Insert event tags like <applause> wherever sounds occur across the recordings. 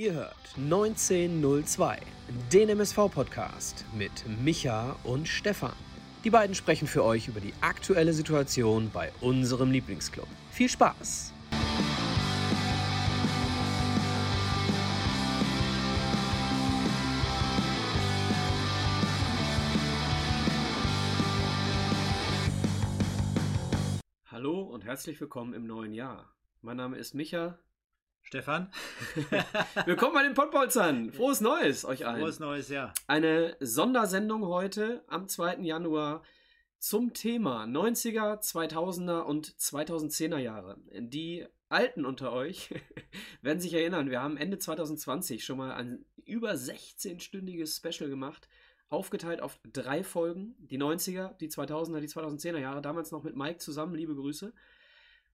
Ihr hört 1902, den MSV-Podcast mit Micha und Stefan. Die beiden sprechen für euch über die aktuelle Situation bei unserem Lieblingsclub. Viel Spaß! Hallo und herzlich willkommen im neuen Jahr. Mein Name ist Micha. Stefan? <laughs> Willkommen bei den Pottbolzern. Frohes Neues euch allen. Frohes Neues Jahr. Eine Sondersendung heute am 2. Januar zum Thema 90er, 2000er und 2010er Jahre. Die Alten unter euch <laughs> werden sich erinnern, wir haben Ende 2020 schon mal ein über 16-stündiges Special gemacht, aufgeteilt auf drei Folgen. Die 90er, die 2000er, die 2010er Jahre, damals noch mit Mike zusammen, liebe Grüße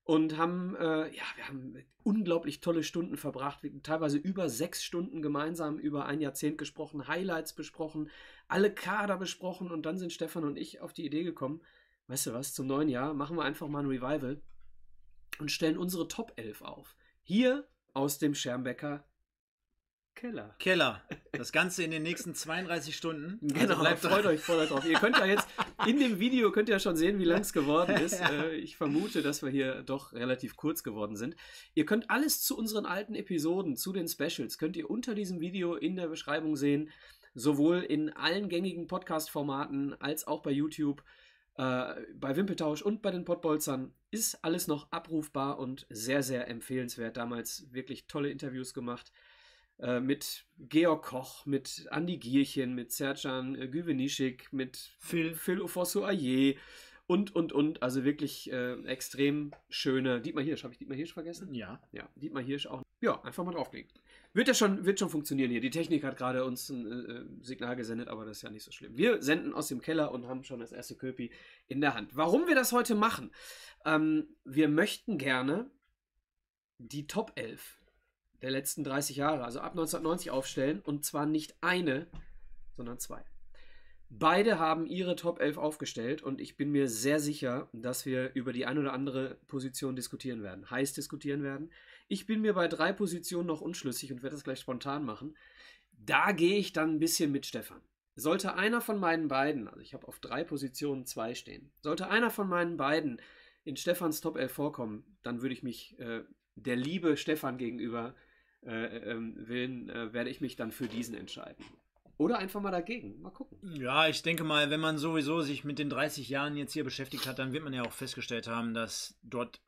und haben, äh, ja, wir haben unglaublich tolle Stunden verbracht, wir, teilweise über sechs Stunden gemeinsam über ein Jahrzehnt gesprochen, Highlights besprochen, alle Kader besprochen und dann sind Stefan und ich auf die Idee gekommen, weißt du was, zum neuen Jahr machen wir einfach mal ein Revival und stellen unsere Top 11 auf. Hier aus dem Schermbecker Keller. Keller. Das Ganze in den nächsten 32 Stunden. <laughs> Genau, also bleibt freut euch, freut euch drauf. Ihr könnt ja jetzt in dem Video könnt ihr schon sehen, wie lang es geworden <laughs> ist. Äh, ich vermute, dass wir hier doch relativ kurz geworden sind. Ihr könnt alles zu unseren alten Episoden, zu den Specials, könnt ihr unter diesem Video in der Beschreibung sehen. Sowohl in allen gängigen Podcast-Formaten als auch bei YouTube, äh, bei Wimpeltausch und bei den Pottbolzern ist alles noch abrufbar und sehr, sehr empfehlenswert. Damals wirklich tolle Interviews gemacht. Äh, mit Georg Koch, mit Andi Gierchen, mit Serjan äh, Güvenischik, mit Phil, Phil Ofosu-Aye und, und, und. Also wirklich äh, extrem schöne. Dietmar Hirsch, habe ich Dietmar Hirsch vergessen? Ja. Ja, Dietmar Hirsch auch. Ja, einfach mal draufklicken. Wird ja schon, wird schon funktionieren hier. Die Technik hat gerade uns ein äh, Signal gesendet, aber das ist ja nicht so schlimm. Wir senden aus dem Keller und haben schon das erste Köpi in der Hand. Warum wir das heute machen? Ähm, wir möchten gerne die Top 11 der letzten 30 Jahre, also ab 1990 aufstellen und zwar nicht eine, sondern zwei. Beide haben ihre Top 11 aufgestellt und ich bin mir sehr sicher, dass wir über die ein oder andere Position diskutieren werden, heiß diskutieren werden. Ich bin mir bei drei Positionen noch unschlüssig und werde das gleich spontan machen. Da gehe ich dann ein bisschen mit Stefan. Sollte einer von meinen beiden, also ich habe auf drei Positionen zwei stehen, sollte einer von meinen beiden in Stefans Top 11 vorkommen, dann würde ich mich äh, der liebe Stefan gegenüber äh, ähm, Willen äh, werde ich mich dann für diesen entscheiden. Oder einfach mal dagegen. Mal gucken. Ja, ich denke mal, wenn man sowieso sich mit den 30 Jahren jetzt hier beschäftigt hat, dann wird man ja auch festgestellt haben, dass dort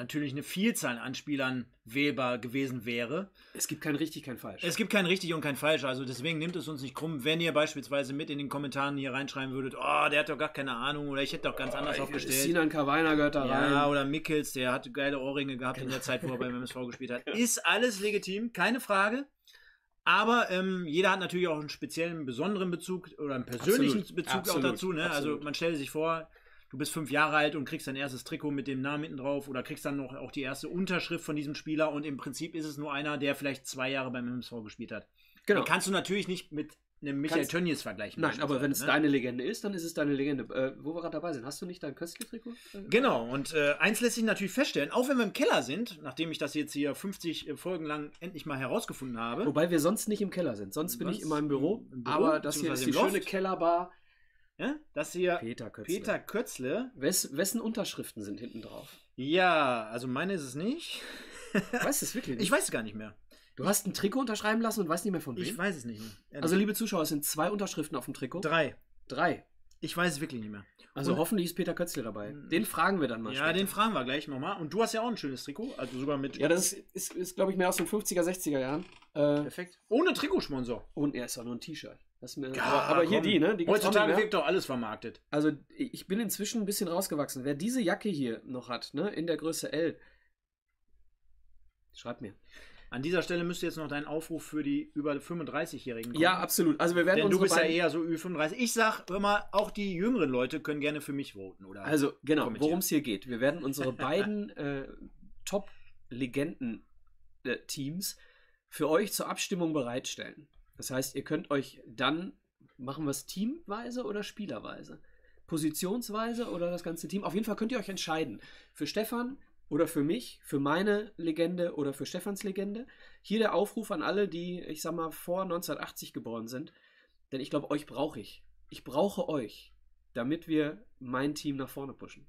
natürlich eine Vielzahl an Spielern wählbar gewesen wäre. Es gibt kein richtig, kein falsch. Es gibt kein richtig und kein falsch. Also deswegen nimmt es uns nicht krumm, wenn ihr beispielsweise mit in den Kommentaren hier reinschreiben würdet, oh, der hat doch gar keine Ahnung oder ich hätte doch ganz oh, anders aufgestellt. Sinan Kawainer gehört da rein. Ja, oder Mickels, der hat geile Ohrringe gehabt genau. in der Zeit, wo er beim MSV gespielt hat. Ist alles legitim, keine Frage. Aber ähm, jeder hat natürlich auch einen speziellen, besonderen Bezug oder einen persönlichen Absolut. Bezug Absolut. auch dazu. Ne? Also man stellt sich vor, du bist fünf Jahre alt und kriegst dein erstes Trikot mit dem Namen hinten drauf oder kriegst dann noch auch die erste Unterschrift von diesem Spieler und im Prinzip ist es nur einer, der vielleicht zwei Jahre beim MSV gespielt hat. Genau. Den kannst du natürlich nicht mit einem Michael Kannst, Tönnies vergleichen. Nein, aber wenn es ne? deine Legende ist, dann ist es deine Legende. Äh, wo wir gerade dabei sind, hast du nicht dein Köstli-Trikot? Genau, und äh, eins lässt sich natürlich feststellen, auch wenn wir im Keller sind, nachdem ich das jetzt hier 50 äh, Folgen lang endlich mal herausgefunden habe. Wobei wir sonst nicht im Keller sind. Sonst bin ich in meinem Büro, im Büro aber das hier ist die schöne Kellerbar ja? Das hier Peter Kötzle. Peter Kötzle. Wes, wessen Unterschriften sind hinten drauf? Ja, also meine ist es nicht. Weißt du es wirklich <laughs> nicht? Ich weiß es gar nicht mehr. Du hast ein Trikot unterschreiben lassen und weißt nicht mehr von wem? Ich weiß es nicht mehr. Ehrlich. Also, liebe Zuschauer, es sind zwei Unterschriften auf dem Trikot. Drei. Drei. Ich weiß es wirklich nicht mehr. Also und hoffentlich ist Peter Kötzle dabei. Den fragen wir dann mal. Ja, später. den fragen wir gleich nochmal. Und du hast ja auch ein schönes Trikot, also sogar mit. Ja, das ist, ist, ist glaube ich, mehr aus den 50er, 60er Jahren. Äh, Perfekt. Ohne Trikotsponsor. Und er ist auch nur ein T-Shirt. Ja, aber, aber hier die, ne? Die Heutzutage wird doch alles vermarktet. Also ich bin inzwischen ein bisschen rausgewachsen. Wer diese Jacke hier noch hat, ne, in der Größe L, schreibt mir. An dieser Stelle müsste jetzt noch dein Aufruf für die über 35-Jährigen kommen. Ja, absolut. Also wir werden Denn du bist ja eher so Ü35. Ich sag immer, auch die jüngeren Leute können gerne für mich voten, oder? Also genau, worum es hier geht. Wir werden unsere beiden <laughs> äh, Top-Legenden-Teams für euch zur Abstimmung bereitstellen. Das heißt, ihr könnt euch dann, machen wir es teamweise oder spielerweise? Positionsweise oder das ganze Team? Auf jeden Fall könnt ihr euch entscheiden. Für Stefan oder für mich, für meine Legende oder für Stefans Legende. Hier der Aufruf an alle, die, ich sag mal, vor 1980 geboren sind. Denn ich glaube, euch brauche ich. Ich brauche euch, damit wir mein Team nach vorne pushen.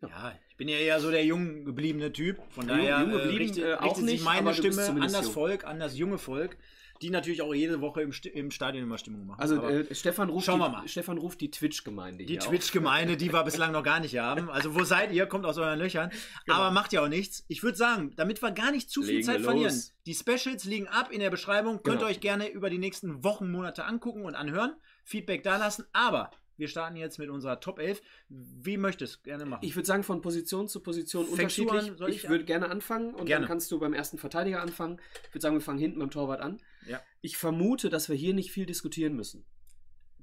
Ja. ja, ich bin ja eher so der jung gebliebene Typ. Von daher jung, jung geblieben, äh, richtet, äh, auch richtet nicht, sich meine Stimme an das jung. Volk, an das junge Volk, die natürlich auch jede Woche im, St im Stadion immer Stimmung machen. Also äh, Stefan, ruft schauen die, wir mal. Stefan ruft die Twitch-Gemeinde Die Twitch-Gemeinde, die wir bislang noch gar nicht haben. Also wo seid ihr? Kommt aus euren Löchern. Genau. Aber macht ja auch nichts. Ich würde sagen, damit wir gar nicht zu viel Legen Zeit verlieren, los. die Specials liegen ab in der Beschreibung. Könnt Genau. ihr euch gerne über die nächsten Wochen, Monate angucken und anhören. Feedback dalassen. Aber wir starten jetzt mit unserer Top 11. Wie möchtest du gerne machen? Ich würde sagen, von Position zu Position Fängst unterschiedlich. an? Ich ich würde gerne anfangen und Gerne. dann kannst du beim ersten Verteidiger anfangen. Ich würde sagen, wir fangen hinten beim Torwart an. Ja. Ich vermute, dass wir hier nicht viel diskutieren müssen.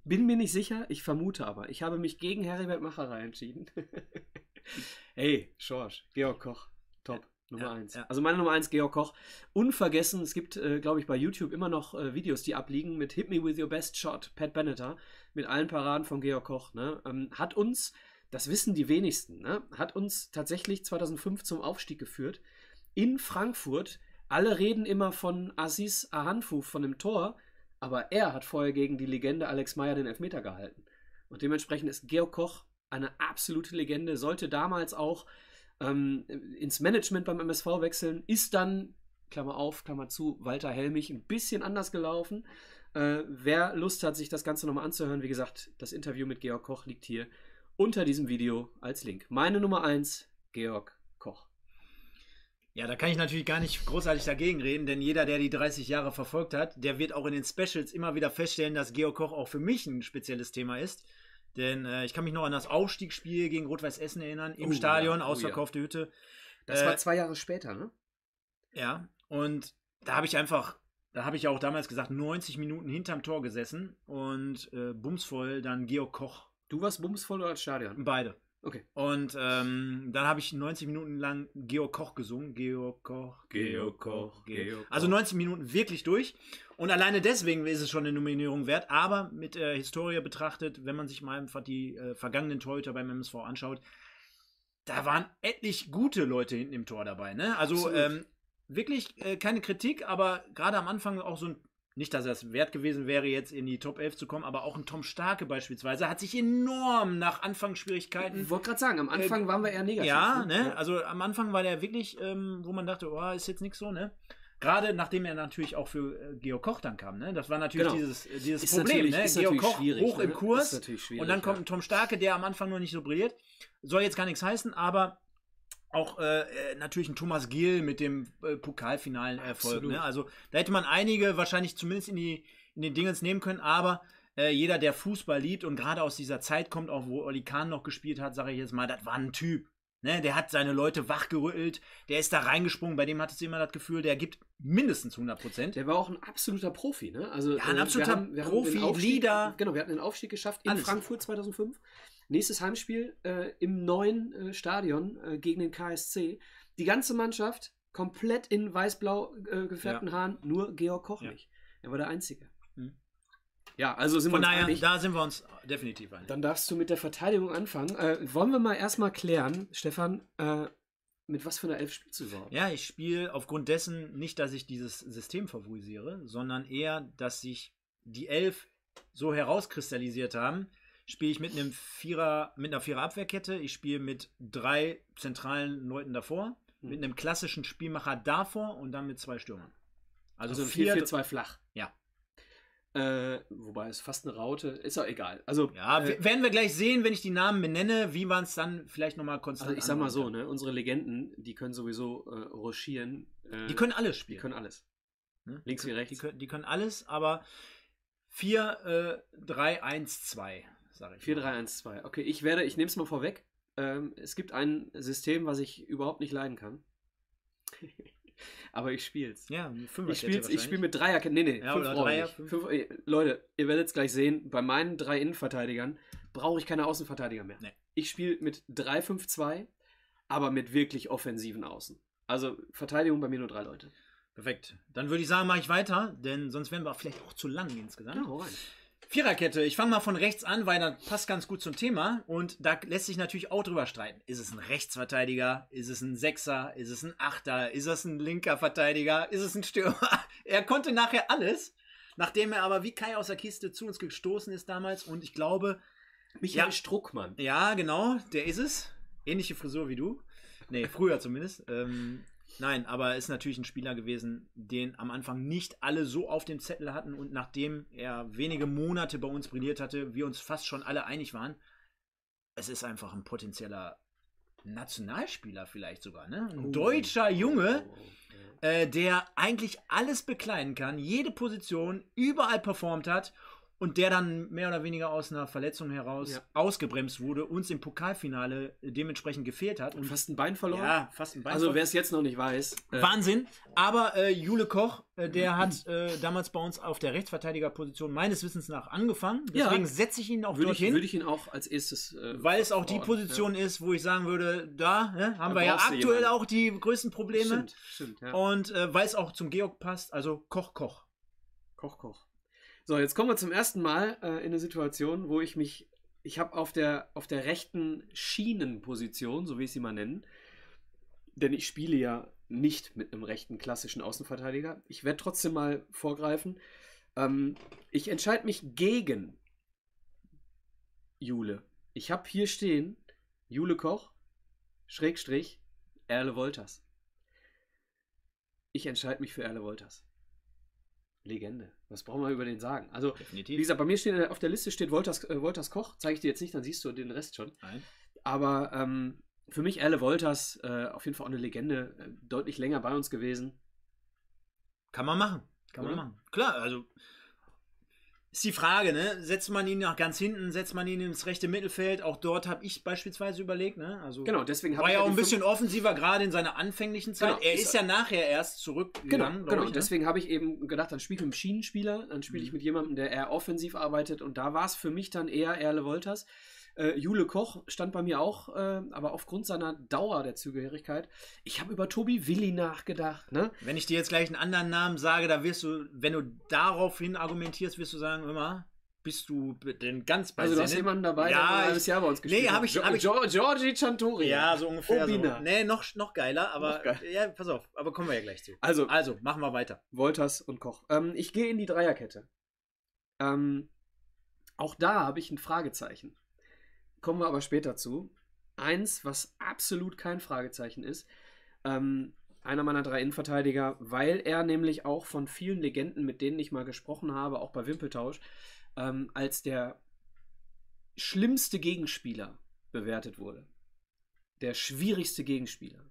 Bin mir nicht sicher, ich vermute aber. Ich habe mich gegen Heribert Macherei entschieden. <laughs> hey, Schorsch, Georg Koch, top. Nummer Ja, 1. ja. Also meine Nummer 1, Georg Koch. Unvergessen, es gibt, äh, glaube ich, bei YouTube immer noch äh, Videos, die abliegen mit Hit Me With Your Best Shot, Pat Benatar, mit allen Paraden von Georg Koch. Ne? Ähm, hat uns, das wissen die wenigsten, ne? hat uns tatsächlich 2005 zum Aufstieg geführt. In Frankfurt, alle reden immer von Aziz Ahanfu, von dem Tor, aber er hat vorher gegen die Legende Alex Meyer den Elfmeter gehalten. Und dementsprechend ist Georg Koch eine absolute Legende, sollte damals auch ähm, ins Management beim MSV wechseln, ist dann, Klammer auf, Klammer zu, Walter Helmich ein bisschen anders gelaufen. Äh, wer Lust hat, sich das Ganze nochmal anzuhören, wie gesagt, das Interview mit Georg Koch liegt hier unter diesem Video als Link. Meine Nummer 1, Georg Koch. Ja, da kann ich natürlich gar nicht großartig dagegen reden, denn jeder, der die 30 Jahre verfolgt hat, der wird auch in den Specials immer wieder feststellen, dass Georg Koch auch für mich ein spezielles Thema ist. Denn äh, ich kann mich noch an das Aufstiegsspiel gegen Rot-Weiß Essen erinnern, im Oh, Stadion, ja, oh, ausverkaufte Hütte. Das Äh, war zwei Jahre später, ne? Ja, und da habe ich einfach, da habe ich ja auch damals gesagt, 90 Minuten hinterm Tor gesessen und äh, bumsvoll dann Georg Koch, Du warst bumsvoll oder als Stadion? beide. Okay. Und ähm, dann habe ich 90 Minuten lang Georg Koch gesungen. Georg Koch, Georg Koch, Georg Also Koch. 90 Minuten wirklich durch. Und alleine deswegen ist es schon eine Nominierung wert. Aber mit der Historie betrachtet, wenn man sich mal einfach die äh, vergangenen Torhüter beim MSV anschaut, da waren etlich gute Leute hinten im Tor dabei. Ne? Also ähm, wirklich äh, keine Kritik, aber gerade am Anfang auch so ein nicht, dass es wert gewesen wäre, jetzt in die Top 11 zu kommen, aber auch ein Tom Starke beispielsweise hat sich enorm nach Anfangsschwierigkeiten Ich wollte gerade sagen, am Anfang waren wir eher negativ. ja, ne? Also am Anfang war der wirklich, ähm, wo man dachte, oh, ist jetzt nichts so, ne? Gerade nachdem er natürlich auch für äh, Georg Koch dann kam, ne? Das war natürlich Genau. dieses, äh, dieses Ist Problem, natürlich- ne? ist Georg Koch hoch ne? im Kurs Ist natürlich schwierig, und dann kommt ein Tom Starke, der am Anfang noch nicht so brilliert. Soll jetzt gar nichts heißen, aber auch äh, äh, natürlich ein Thomas Gill mit dem äh, pokalfinalen Erfolg. Ne? Also da hätte man einige wahrscheinlich zumindest in, die, in den Dingens nehmen können, aber äh, jeder, der Fußball liebt und gerade aus dieser Zeit kommt, auch wo Oli Kahn noch gespielt hat, sage ich jetzt mal, das war ein Typ. Ne? Der hat seine Leute wachgerüttelt, der ist da reingesprungen, bei dem hattest du immer das Gefühl, der gibt mindestens 100 Prozent. Der war auch ein absoluter Profi, ne? Also, Ja, ein äh, absoluter wir haben, wir Profi, haben Aufstieg, Leader. Genau, wir hatten den Aufstieg geschafft in Alles. Frankfurt 2005. Nächstes Heimspiel äh, im neuen äh, Stadion äh, gegen den KSC. Die ganze Mannschaft komplett in weiß-blau äh, gefärbten Haaren, nur Georg Koch Ja. nicht. Er war der Einzige. Hm. Ja, also sind Von wir uns daher, einig. da sind wir uns definitiv einig. Dann darfst du mit der Verteidigung anfangen. Äh, wollen wir mal erstmal klären, Stefan, äh, mit was für einer Elf spielst du überhaupt? Ja, ich spiele aufgrund dessen nicht, dass ich dieses System favorisiere, sondern eher, dass sich die elf so herauskristallisiert haben. Spiele ich mit einem Vierer, mit einer Vierer Abwehrkette. Ich spiele mit drei zentralen Leuten davor, Hm. mit einem klassischen Spielmacher davor und dann mit zwei Stürmern. Also, Also, 4-4-2 flach. Ja. Äh, wobei es fast eine Raute ist, auch egal. Also, Ja, äh, werden wir gleich sehen, wenn ich die Namen benenne, wie man es dann vielleicht nochmal konstant Also ich sag mal so, ne, unsere Legenden, die können sowieso äh, rochieren. Äh. Die können alles die spielen. können alles. Ne? Links die wie rechts. Die können, die können alles, aber 4, äh, 3, 1, 2, sage ich. 4, mal. 3, 1, 2. Okay, ich werde, ich nehme es mal vorweg. Ähm, es gibt ein System, was ich überhaupt nicht leiden kann. <laughs> Aber ich spiel's. Ja, Ich spiele ich spiel wahrscheinlich. mit Dreierkette. Nee, nee, Ja, fünf oder Dreier, fünf. Fünf, äh, Leute, ihr werdet es gleich sehen, bei meinen drei Innenverteidigern brauche ich keine Außenverteidiger mehr. Nee. Ich spiele mit 3-5-2, aber mit wirklich offensiven Außen. Also Verteidigung bei mir nur drei Leute. Perfekt. Dann würde ich sagen, mache ich weiter, denn sonst wären wir vielleicht auch zu lang insgesamt. hau rein. Viererkette, ich fange mal von rechts an, weil das passt ganz gut zum Thema und da lässt sich natürlich auch drüber streiten. Ist es ein Rechtsverteidiger? Ist es ein Sechser? Ist es ein Achter? Ist es ein linker Verteidiger? Ist es ein Stürmer? <laughs> er konnte nachher alles, nachdem er aber wie Kai aus der Kiste zu uns gestoßen ist damals und ich glaube... Michael ja, Struckmann. Ja, genau, der ist es. Ähnliche Frisur wie du. Nee, früher zumindest. Ähm, Nein, aber ist natürlich ein Spieler gewesen, den am Anfang nicht alle so auf dem Zettel hatten und nachdem er wenige Monate bei uns brilliert hatte, wir uns fast schon alle einig waren, es ist einfach ein potenzieller Nationalspieler vielleicht sogar, ne? Ein oh. deutscher Junge, oh, oh, äh, der eigentlich alles bekleiden kann, jede Position überall performt hat und der dann mehr oder weniger aus einer Verletzung heraus ja. ausgebremst wurde, uns im Pokalfinale dementsprechend gefehlt hat. Und fast ein Bein verloren? Ja, fast ein Bein Also wer es jetzt noch nicht weiß. Äh Wahnsinn. Aber äh, Jule Koch, äh, der <clears throat> hat äh, damals bei uns auf der Rechtsverteidigerposition meines Wissens nach angefangen. Deswegen ja. setze ich ihn auch würde dorthin. Ich, würde ich ihn auch als erstes. Äh, weil es auch die Position ja. ist, wo ich sagen würde, da ne, haben da wir ja aktuell jemanden. auch die größten Probleme. Stimmt, stimmt. Ja. Und äh, weil es auch zum Georg passt, also Koch, Koch. Koch, Koch. So, jetzt kommen wir zum ersten Mal äh, in eine Situation, wo ich mich, ich habe auf der, auf der rechten Schienenposition, so wie ich sie mal nennen, denn ich spiele ja nicht mit einem rechten klassischen Außenverteidiger. Ich werde trotzdem mal vorgreifen. Ähm, ich entscheide mich gegen Jule. Ich habe hier stehen Jule Koch, Schrägstrich, Erle Wolters. Ich entscheide mich für Erle Wolters. Legende. Was brauchen wir über den sagen? Also, Definitiv. wie gesagt, bei mir steht auf der Liste steht Wolters, äh, Wolters Koch. Zeige ich dir jetzt nicht, dann siehst du den Rest schon. Nein. Aber ähm, für mich Erle Wolters äh, auf jeden Fall auch eine Legende. Äh, deutlich länger bei uns gewesen. Kann man machen. Kann Oder? man machen. Klar, also ist die Frage, ne? Setzt man ihn nach ganz hinten, setzt man ihn ins rechte Mittelfeld? Auch dort habe ich beispielsweise überlegt, ne? Also genau, deswegen war ja auch ein bisschen offensiver, gerade in seiner anfänglichen Zeit. Genau, er ist ja nachher erst zurückgegangen. Genau, genau. Ich, ne? deswegen habe ich eben gedacht, dann spiele ich mit einem Schienenspieler, dann spiele ich mhm. mit jemandem, der eher offensiv arbeitet und da war es für mich dann eher Erle Wolters. Äh, Jule Koch stand bei mir auch, äh, aber aufgrund seiner Dauer der Zugehörigkeit. Ich habe über Tobi Willi nachgedacht. Ne? Wenn ich dir jetzt gleich einen anderen Namen sage, da wirst du, wenn du daraufhin argumentierst, wirst du sagen, immer, bist du denn ganz bei Also du hast jemanden dabei, ja, der ein Jahr bei uns gespielt nee, hab ich, hab ich, Giorgi Chantori. Ja, so ungefähr. Obina. So. Nee, noch, noch geiler, aber noch geil. ja, pass auf, aber kommen wir ja gleich zu. Also, also machen wir weiter. Wolters und Koch. Ähm, ich gehe in die Dreierkette. Ähm, auch da habe ich ein Fragezeichen. Kommen wir aber später zu. Eins, was absolut kein Fragezeichen ist, ähm, einer meiner drei Innenverteidiger, weil er nämlich auch von vielen Legenden, mit denen ich mal gesprochen habe, auch bei Wimpeltausch, ähm, als der schlimmste Gegenspieler bewertet wurde. Der schwierigste Gegenspieler.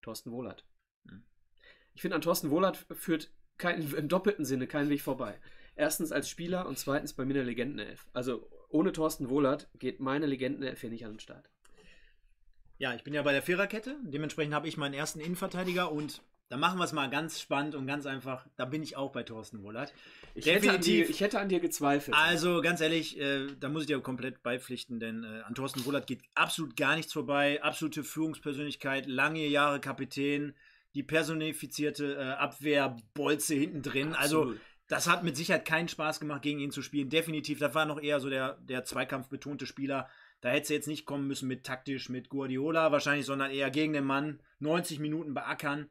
Thorsten Wohlert. Hm. Ich finde, an Thorsten Wohlert führt kein, im doppelten Sinne kein Weg vorbei. Erstens als Spieler und zweitens bei mir eine Legendenelf. Also ohne Thorsten Wohlert geht meine Legendenelf hier nicht an den Start. Ja, ich bin ja bei der Viererkette. Dementsprechend habe ich meinen ersten Innenverteidiger und da machen wir es mal ganz spannend und ganz einfach. Da bin ich auch bei Thorsten Wohlert. Ich, Definitiv. Hätte dir, ich hätte an dir gezweifelt. Also ganz ehrlich, äh, da muss ich dir komplett beipflichten, denn äh, an Thorsten Wohlert geht absolut gar nichts vorbei. Absolute Führungspersönlichkeit, lange Jahre Kapitän, die personifizierte äh, Abwehrbolze hinten drin. Also das hat mit Sicherheit keinen Spaß gemacht, gegen ihn zu spielen. Definitiv, das war noch eher so der, der Zweikampf-betonte Spieler. Da hätte sie jetzt nicht kommen müssen mit taktisch, mit Guardiola wahrscheinlich, sondern eher gegen den Mann. 90 Minuten beackern,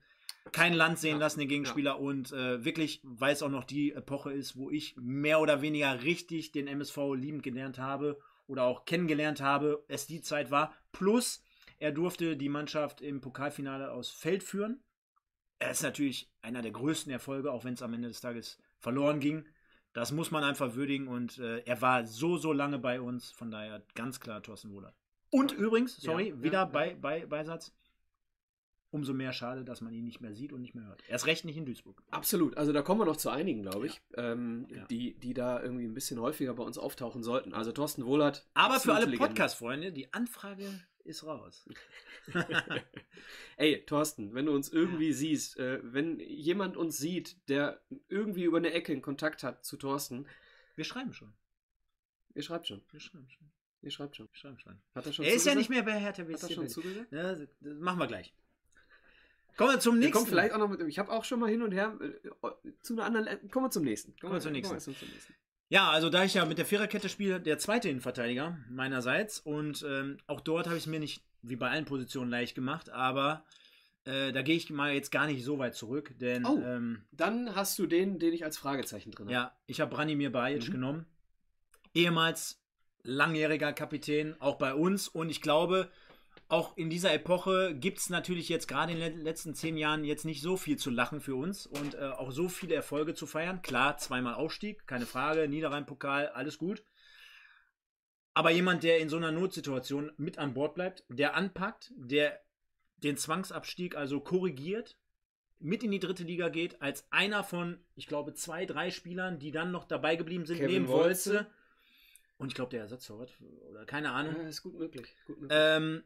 kein Land sehen ja, lassen, den Gegenspieler. Ja. Und äh, wirklich, weil es auch noch die Epoche ist, wo ich mehr oder weniger richtig den MSV liebend gelernt habe oder auch kennengelernt habe, es die Zeit war. Plus, er durfte die Mannschaft im Pokalfinale aus Feld führen. Er ist natürlich einer der größten Erfolge, auch wenn es am Ende des Tages verloren ging. Das muss man einfach würdigen und äh, er war so, so lange bei uns, von daher ganz klar Thorsten Wohlert. Und übrigens, sorry, ja, wieder ja, bei, bei, Beisatz, umso mehr schade, dass man ihn nicht mehr sieht und nicht mehr hört. Erst recht nicht in Duisburg. Absolut. Also da kommen wir noch zu einigen, glaube ich, ja. Ähm, ja. Die, die da irgendwie ein bisschen häufiger bei uns auftauchen sollten. Also Thorsten Wohlert. Aber für alle Podcast-Freunde, die Anfrage ist raus. <laughs> Ey, Thorsten, wenn du uns irgendwie siehst, äh, wenn jemand uns sieht, der irgendwie über eine Ecke in Kontakt hat zu Thorsten. Wir schreiben schon. Ihr schreibt schon. Wir schreiben schon. Ihr schreibt schon. Wir schreiben schon. Hat er schon Er ist ja nicht mehr bei Hertha BSC. Hat er schon zugesagt? Ja, das machen wir gleich. Kommen wir zum nächsten. Kommen vielleicht auch noch mit. Ich habe auch schon mal hin und her äh, zu einer anderen. Äh, kommen wir zum nächsten. Kommen wir zum nächsten. Kommen wir zum nächsten. Ja, also da ich ja mit der Viererkette spiele, der zweite Innenverteidiger meinerseits. Und ähm, auch dort habe ich es mir nicht, wie bei allen Positionen, leicht gemacht. Aber äh, da gehe ich mal jetzt gar nicht so weit zurück. Denn Oh. ähm, Dann hast du den, den ich als Fragezeichen drin habe. ja, ich habe Branimir Bajic Mhm. genommen. Ehemals langjähriger Kapitän, auch bei uns. Und ich glaube, auch in dieser Epoche gibt es natürlich jetzt gerade in den letzten zehn Jahren jetzt nicht so viel zu lachen für uns und äh, auch so viele Erfolge zu feiern. Klar, zweimal Aufstieg, keine Frage, Niederrhein-Pokal, alles gut. Aber jemand, der in so einer Notsituation mit an Bord bleibt, der anpackt, der den Zwangsabstieg also korrigiert, mit in die dritte Liga geht, als einer von, ich glaube, zwei, drei Spielern, die dann noch dabei geblieben sind, Kevin neben Wolze. Wolze. Und ich glaube, der Ersatztorwart oder keine Ahnung. Ja, ist gut möglich. Gut möglich. Ähm,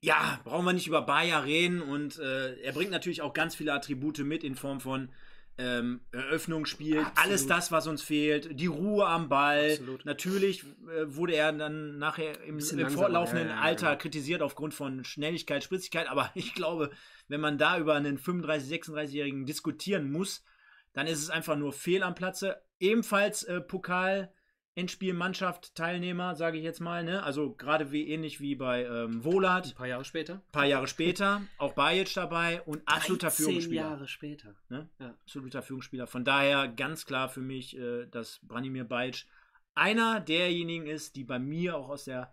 ja, brauchen wir nicht über Bayer reden und äh, er bringt natürlich auch ganz viele Attribute mit in Form von ähm, Eröffnungsspiel, Absolut. alles das, was uns fehlt, die Ruhe am Ball. Absolut. Natürlich äh, wurde er dann nachher im, im fortlaufenden ja, ja, Alter genau. kritisiert aufgrund von Schnelligkeit, Spritzigkeit, aber <laughs> ich glaube, wenn man da über einen 35-, 36-Jährigen diskutieren muss, dann ist es einfach nur fehl am Platze. Ebenfalls äh, Pokal. Endspielmannschaft, Teilnehmer, sage ich jetzt mal, ne? Also gerade wie ähnlich wie bei ähm, Wohlat, Ein paar Jahre später. ein paar Jahre später, auch Bajic dabei und absoluter 13 Führungsspieler. Jahre später. Ne? Ja. Absoluter Führungsspieler. Von daher ganz klar für mich, äh, dass Branimir Bajic einer derjenigen ist, die bei mir auch aus der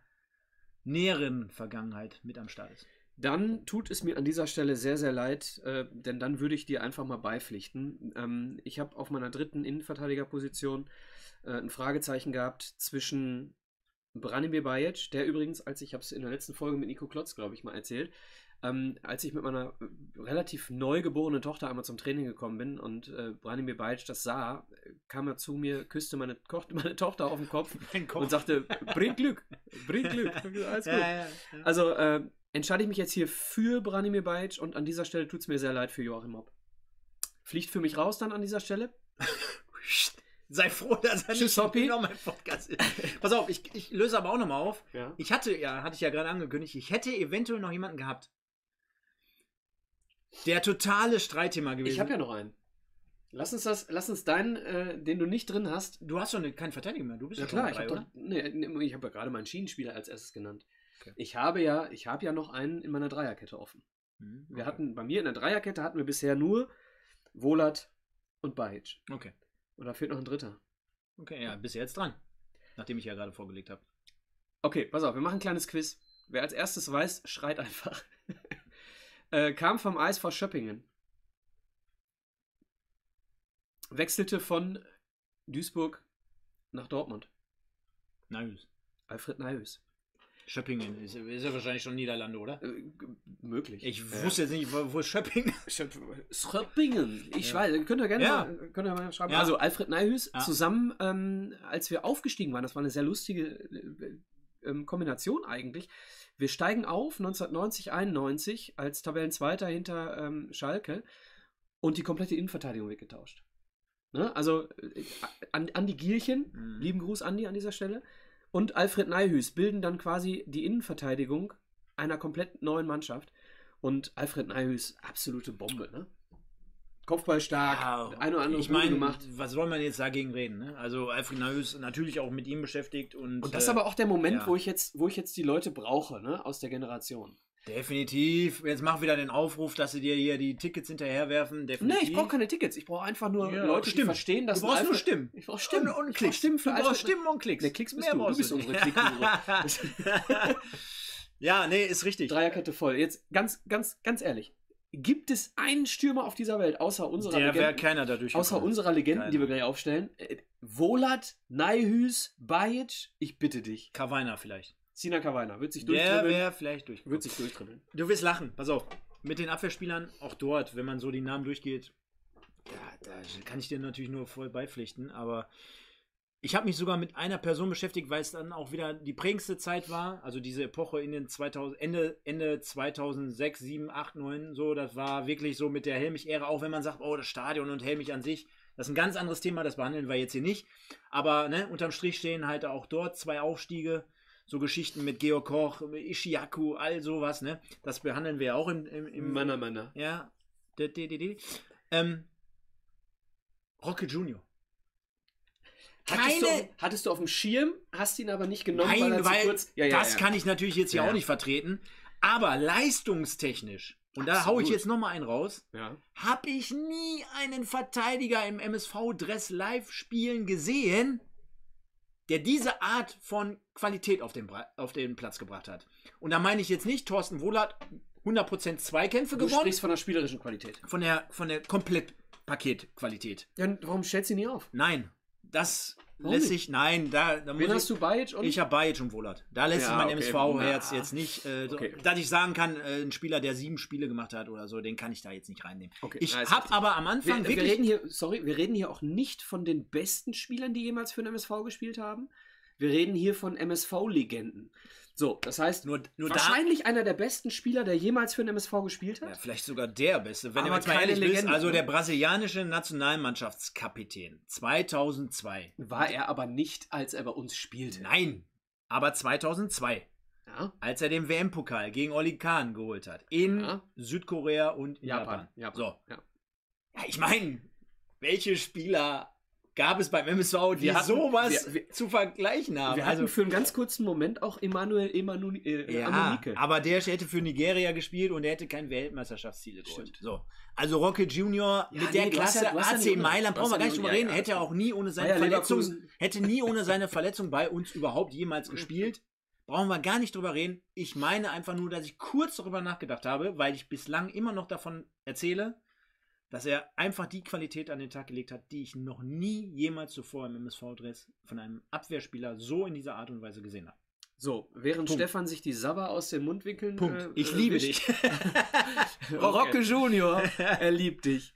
näheren Vergangenheit mit am Start ist. Dann tut es mir an dieser Stelle sehr, sehr leid, äh, denn dann würde ich dir einfach mal beipflichten. Ähm, ich habe auf meiner dritten Innenverteidigerposition äh, ein Fragezeichen gehabt zwischen Branimir Bajic, der übrigens, als ich habe es in der letzten Folge mit Nico Klotz, glaube ich, mal erzählt, ähm, als ich mit meiner äh, relativ neu geborenen Tochter einmal zum Training gekommen bin und äh, Branimir Bajic das sah, äh, kam er zu mir, küsste meine, <laughs> meine Tochter auf <laughs> den Kopf und sagte, bringt Glück, bringt Glück. <laughs> Alles gut. ja, ja, ja. Also äh, entscheide ich mich jetzt hier für Branimir Bajic und an dieser Stelle tut es mir sehr leid für Joachim Hopp. Fliegt für mich raus dann an dieser Stelle. Sei froh, dass er Tschüss, nicht noch mein Podcast ist. Pass auf, ich, ich löse aber auch nochmal auf. Ja. Ich hatte, ja, hatte ich ja gerade angekündigt, ich hätte eventuell noch jemanden gehabt. Der totale Streitthema gewesen. Ich habe ja noch einen. Lass uns das, lass uns deinen, äh, den du nicht drin hast. Du hast doch ne, keinen Verteidiger mehr. Du bist Ja ja klar, ich habe oder? nee, hab ja gerade meinen Schienenspieler als erstes genannt. Okay. Ich habe ja, ich habe ja noch einen in meiner Dreierkette offen. Mhm, Wir okay. hatten bei mir in der Dreierkette hatten wir bisher nur Wolat und Bajic. Okay. Und da fehlt noch ein dritter. Okay, ja, bist jetzt dran. Nachdem ich ja gerade vorgelegt habe. Okay, pass auf, wir machen ein kleines Quiz. Wer als erstes weiß, schreit einfach. <laughs> äh, kam vom Eis vor Schöppingen. Wechselte von Duisburg nach Dortmund. Nein, Alfred Nijhuis. Schöppingen ist, ist ja wahrscheinlich schon Niederlande, oder? Äh, möglich. Ich Ja. wusste jetzt nicht, wo, wo ist Schöppingen? <laughs> Schöppingen. Ich Ja. weiß, könnt ihr gerne Ja. mal, könnt ihr mal schreiben. Ja. Also Alfred Ja. zusammen, ähm, als wir aufgestiegen waren, das war eine sehr lustige äh, ähm, Kombination eigentlich. Wir steigen auf 1990, 91 als Tabellenzweiter hinter ähm, Schalke und die komplette Innenverteidigung weggetauscht. Ne? Also äh, an, Andi Gielchen, Mhm. lieben Gruß Andi an dieser Stelle, und Alfred Nijhuis bilden dann quasi die Innenverteidigung einer komplett neuen Mannschaft. Und Alfred Nijhuis, absolute Bombe, ne? Kopfball stark, Ja, ein oder andere ich meine, gemacht. was soll man jetzt dagegen reden? Ne? Also Alfred Naus natürlich auch mit ihm beschäftigt und, Und das ist äh, aber auch der Moment, ja. wo ich jetzt, wo ich jetzt die Leute brauche, ne, aus der Generation. Definitiv. Jetzt mach wieder den Aufruf, dass sie dir hier die Tickets hinterherwerfen. Nee, Definitiv. ich brauche keine Tickets, ich brauche einfach nur Ja, Leute, die Stimmen. verstehen, dass Du brauchst nur Stimmen. Ich brauche Stimmen. und, und Klicks. Stimmen für du brauchst Stimmen und Klicks. Der Klicks bist Mehr du. Du bist unsere Klickguru. <laughs> ja, nee, ist richtig. Dreierkette voll. Jetzt ganz, ganz, ganz ehrlich. Gibt es einen Stürmer auf dieser Welt, außer unserer Der Legenden, keiner dadurch. außer gekommen. unserer Legenden, die wir Keiner. gleich aufstellen? Äh, Volat, Naihüs, Bajic, ich bitte dich. Kavaina vielleicht. Sina Kavaina wird sich Der durchdribbeln. wäre vielleicht durch. Wird sich durchdribbeln. Du wirst lachen. Pass auf. Mit den Abwehrspielern, auch dort, wenn man so die Namen durchgeht, ja, da kann ich dir natürlich nur voll beipflichten. Aber ich habe mich sogar mit einer Person beschäftigt, weil es dann auch wieder die prägendste Zeit war. Also diese Epoche in den 2000, Ende, Ende 2006, 7, 8, 9, so. Das war wirklich so mit der Helmich-Ära, auch wenn man sagt, oh, das Stadion und Helmich an sich. Das ist ein ganz anderes Thema, das behandeln wir jetzt hier nicht. Aber ne, unterm Strich stehen halt auch dort zwei Aufstiege. So Geschichten mit Georg Koch, Ishiyaku, all sowas, ne? Das behandeln wir ja auch im, im, im Männer, Männer. ja. D -d -d. Ähm, Rocket Junior. Hattest, du keine. hattest du auf dem Schirm, hast ihn aber nicht genommen, Nein, weil weil kurz... Ja, ja, das ja. kann ich natürlich jetzt hier Ja. auch nicht vertreten. Aber leistungstechnisch, und da hau Absolut. ich jetzt nochmal einen raus, Ja. habe ich nie einen Verteidiger im MSV-Dress live spielen gesehen, der diese Art von Qualität auf den, auf den Platz gebracht hat. Und da meine ich jetzt nicht, Thorsten Wohlert 100% Zweikämpfe Du gewonnen, sprichst von der spielerischen Qualität. von der, von der Komplettpaketqualität. Ja, warum stellst du ihn nie auf? Nein, das Warum lässt sich, nein, da, da Wen muss ich, hast du Bajic und... ich habe Bajic und Wohlert. Da lässt Ja, sich mein okay. MSV-Herz jetzt nicht, äh, Okay. dass ich sagen kann, äh, ein Spieler, der sieben Spiele gemacht hat oder so, den kann ich da jetzt nicht reinnehmen. Okay, Ich habe aber am Anfang wir, wir wirklich reden hier, sorry, wir reden hier auch nicht von den besten Spielern, die jemals für den MSV gespielt haben. Wir reden hier von MSV-Legenden. So, das heißt, nur, nur da, wahrscheinlich einer der besten Spieler, der jemals für den MSV gespielt hat. Ja, vielleicht sogar der Beste. Wenn Aber du jetzt mal ehrlich bist, Legende, also ne? der brasilianische Nationalmannschaftskapitän 2002. War er aber nicht, als er bei uns spielte. Nein, aber 2002, Ja? als er den WM-Pokal gegen Oli Kahn geholt hat. In Ja. Südkorea und Japan. Japan. Japan. So. Ja, ich meine, welche Spieler gab es beim MSV, die hatten- sowas wir- wir- zu vergleichen haben? Wir hatten für einen ganz kurzen Moment auch Emanuel Emanuel äh, ja, aber der hätte für Nigeria gespielt und der hätte kein Weltmeisterschaftsziel geholt. Stimmt. So. Also Rocky Junior Ja, mit der nee, hast Klasse ja- AC Mailand, brauchen wir gar nicht drüber reden, hätte er auch nie ohne seine Verletzung, hätte nie ohne seine Verletzung bei uns überhaupt jemals gespielt. Brauchen wir gar nicht drüber reden. Ich meine einfach nur, dass ich kurz darüber nachgedacht habe, weil ich bislang immer noch davon erzähle, dass er einfach die Qualität an den Tag gelegt hat, die ich noch nie jemals zuvor im MSV-Dress von einem Abwehrspieler so in dieser Art und Weise gesehen habe. So, während Punkt. Stefan sich die Sabber aus dem Mundwinkeln. Punkt. äh, ich liebe wischt. dich. <laughs> Rocke Junior, <laughs> er liebt dich.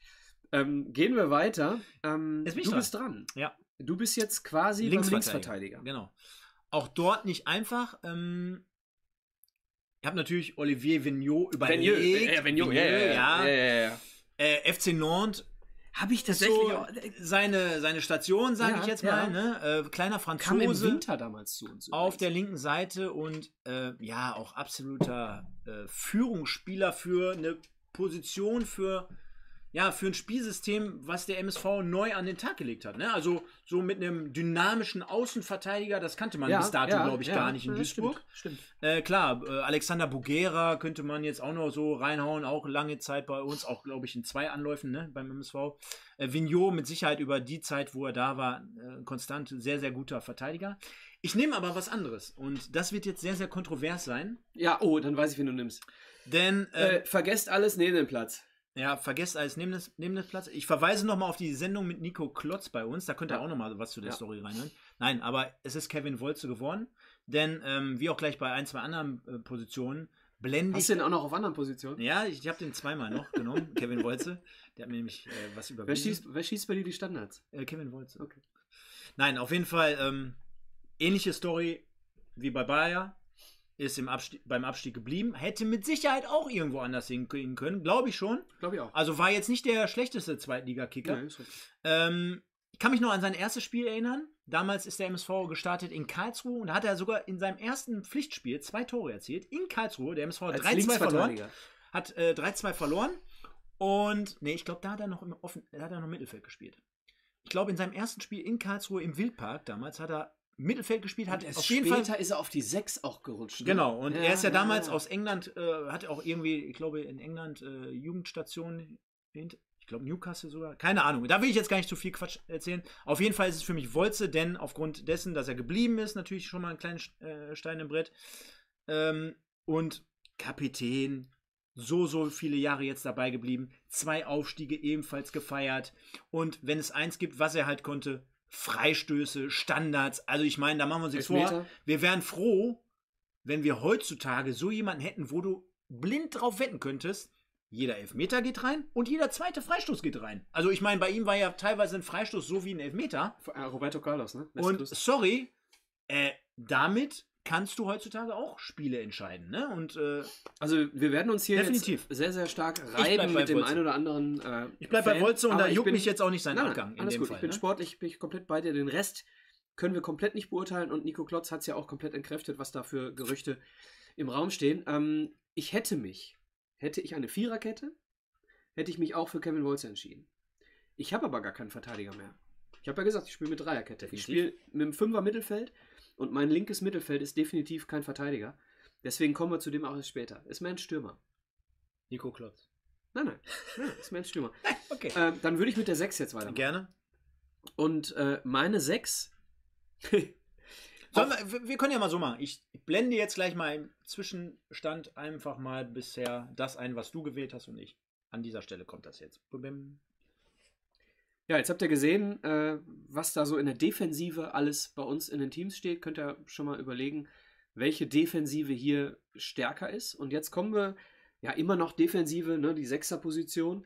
Ähm, gehen wir weiter. Ähm, du dran. bist dran. Ja. Du bist jetzt quasi beim Linksverteidiger. Genau. Auch dort nicht einfach. Ähm, ich habe natürlich Olivier Vignot überlegt. Ja, ja. ja, ja, ja. Äh, FC Nantes. Habe ich So tatsächlich auch. seine, seine Station, sage Ja, ich jetzt ja. mal. Ne? Äh, kleiner Kam im Franzose Winter damals zu uns. auf der linken Seite und äh, ja, auch absoluter äh, Führungsspieler für eine Position, für, ja, für ein Spielsystem, was der MSV neu an den Tag gelegt hat. Ne? Also so mit einem dynamischen Außenverteidiger, das kannte man Ja, bis dato, ja, glaube ich, ja, gar nicht in Duisburg. Stimmt. stimmt. Äh, klar, äh, Alexander Bugera könnte man jetzt auch noch so reinhauen, auch lange Zeit bei uns, auch glaube ich in zwei Anläufen ne, beim MSV. Äh, Vignot mit Sicherheit über die Zeit, wo er da war, äh, konstant sehr, sehr guter Verteidiger. Ich nehme aber was anderes und das wird jetzt sehr, sehr kontrovers sein, Ja, oh, dann weiß ich, wen du nimmst. denn äh, Äh, vergesst alles neben dem Platz. Ja, vergesst alles neben das, neben das Platz. Ich verweise nochmal auf die Sendung mit Nico Klotz bei uns. Da könnt ihr Ja. auch nochmal was zu der Ja. Story reinhören. Nein, aber es ist Kevin Wolze geworden. Denn, ähm, wie auch gleich bei ein, zwei anderen äh, Positionen, blende Hast ich. du den auch noch auf anderen Positionen? Ja, ich, habe den zweimal noch genommen. <laughs> Kevin Wolze. Der hat mir nämlich äh, was Wer überwiesen. schießt, wer schießt bei dir die Standards? Äh, Kevin Wolze. Okay. Nein, auf jeden Fall ähm, ähnliche Story wie bei Bayer. Ist im Abstieg, beim Abstieg geblieben. Hätte mit Sicherheit auch irgendwo anders hingehen können. Glaube ich schon. Glaube ich auch. Also war jetzt nicht der schlechteste Zweitliga-Kicker. Nee. Ähm, ich kann mich noch an sein erstes Spiel erinnern. Damals ist der MSV gestartet in Karlsruhe und da hat er sogar in seinem ersten Pflichtspiel zwei Tore erzielt. In Karlsruhe. Der MSV hat Als 3-2 verloren. Hat äh, 3-2 verloren. Und, nee, ich glaube, da hat er noch im Offen, da hat er noch Mittelfeld gespielt. Ich glaube, in seinem ersten Spiel in Karlsruhe im Wildpark damals hat er Mittelfeld gespielt, hat auf jeden Fall. später ist er auf die 6 auch gerutscht. ne? Genau, und er ist ja damals ja. aus England, äh, hat auch irgendwie, ich glaube, in England äh, Jugendstationen, hint- ich glaube Newcastle sogar, keine Ahnung. Da will ich jetzt gar nicht zu viel Quatsch erzählen. Auf jeden Fall ist es für mich Wolze, denn aufgrund dessen, dass er geblieben ist, natürlich schon mal ein kleines äh, Stein im Brett. Ähm, und Kapitän, so, so viele Jahre jetzt dabei geblieben. Zwei Aufstiege ebenfalls gefeiert. Und wenn es eins gibt, was er halt konnte, Freistöße, Standards. Also ich meine, da machen wir uns jetzt vor. Wir wären froh, wenn wir heutzutage so jemanden hätten, wo du blind drauf wetten könntest, jeder Elfmeter geht rein und jeder zweite Freistoß geht rein. Also ich meine, bei ihm war ja teilweise ein Freistoß so wie ein Elfmeter. Äh, Roberto Carlos, ne? Und Westgrüß. sorry, äh, damit kannst du heutzutage auch Spiele entscheiden. Ne? Und äh, Also wir werden uns hier Definitiv. sehr, sehr stark reiben mit dem Wolze. einen oder anderen äh, ich bleibe bei Wolze und da juckt bin- mich jetzt auch nicht sein Nein, Abgang alles gut. Fall. ich bin ne? sportlich, bin ich komplett bei dir. Den Rest können wir komplett nicht beurteilen und Nico Klotz hat es ja auch komplett entkräftet, was da für Gerüchte im Raum stehen. Ähm, ich hätte mich, hätte ich eine Viererkette, hätte ich mich auch für Kevin Wolze entschieden. Ich habe aber gar keinen Verteidiger mehr. Ich habe ja gesagt, ich spiele mit Dreierkette. Ich spiele mit dem Fünfer Mittelfeld und mein linkes Mittelfeld ist definitiv kein Verteidiger. Deswegen kommen wir zu dem auch erst später. Ist mehr ein Stürmer. Nico Klotz. Nein, nein. nein ist mehr ein Stürmer. <laughs> Okay. Ähm, dann würde ich mit der 6 jetzt weitermachen. Gerne. Und äh, meine 6. <laughs> Sollen wir, wir- wir können ja mal so machen. Ich blende jetzt gleich mal im Zwischenstand einfach mal bisher das ein, was du gewählt hast und ich. An dieser Stelle kommt das jetzt. Bim. Ja, jetzt habt ihr gesehen, äh, was da so in der Defensive alles bei uns in den Teams steht. Könnt ihr schon mal überlegen, welche Defensive hier stärker ist. Und jetzt kommen wir ja immer noch Defensive, ne, die Sechserposition.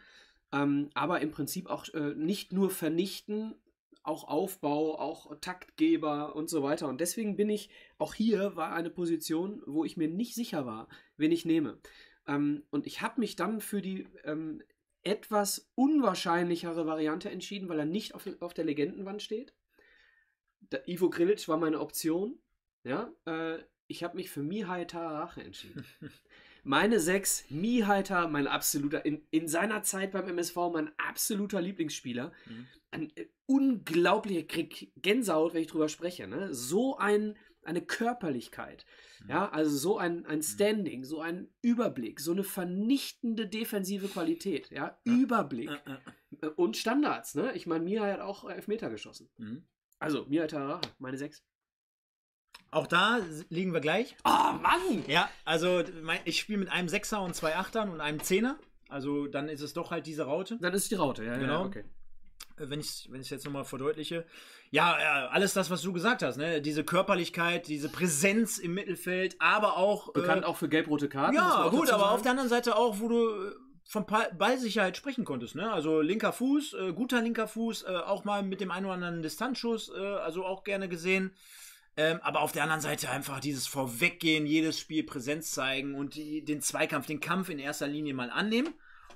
Ähm, aber im Prinzip auch äh, nicht nur vernichten, auch Aufbau, auch Taktgeber und so weiter. Und deswegen bin ich, auch hier war eine Position, wo ich mir nicht sicher war, wen ich nehme. Ähm, und ich habe mich dann für die ähm, etwas unwahrscheinlichere Variante entschieden, weil er nicht auf, auf der Legendenwand steht. Der Ivo Grilic war meine Option. Ja, äh, ich habe mich für Mihai Tararache entschieden. <laughs> Meine sechs, Mihai Tar, mein absoluter, in, in seiner Zeit beim MSV mein absoluter Lieblingsspieler. Mhm. Ein äh, unglaublicher Krieg, Gänsehaut, wenn ich drüber spreche. Ne? So ein, eine Körperlichkeit. Ja, also so ein, ein Standing, so ein Überblick, so eine vernichtende defensive Qualität. Ja. Überblick. Äh, Und Standards, ne? Ich meine, Mia hat auch Elfmeter geschossen. Mhm. Also, Mia Tarara, meine sechs. Auch da liegen wir gleich. Oh, Mann! Ja, also ich spiele mit einem Sechser und zwei Achtern und einem Zehner. Also dann ist es doch halt diese Raute. Dann ist es die Raute, ja, Genau. ja, okay. Äh, wenn ich es jetzt nochmal verdeutliche. Ja, ja, alles das, was du gesagt hast, ne? Diese Körperlichkeit, diese Präsenz im Mittelfeld, aber auch. Bekannt äh, auch für gelb-rote Karten. Ja, gut, aber sagen. auf der anderen Seite auch, wo du äh, von Ballsicherheit sprechen konntest, ne? Also linker Fuß, äh, guter linker Fuß, äh, auch mal mit dem einen oder anderen Distanzschuss, äh, also auch gerne gesehen. Ähm, aber auf der anderen Seite einfach dieses Vorweggehen, jedes Spiel Präsenz zeigen und die, den Zweikampf, den Kampf in erster Linie mal annehmen.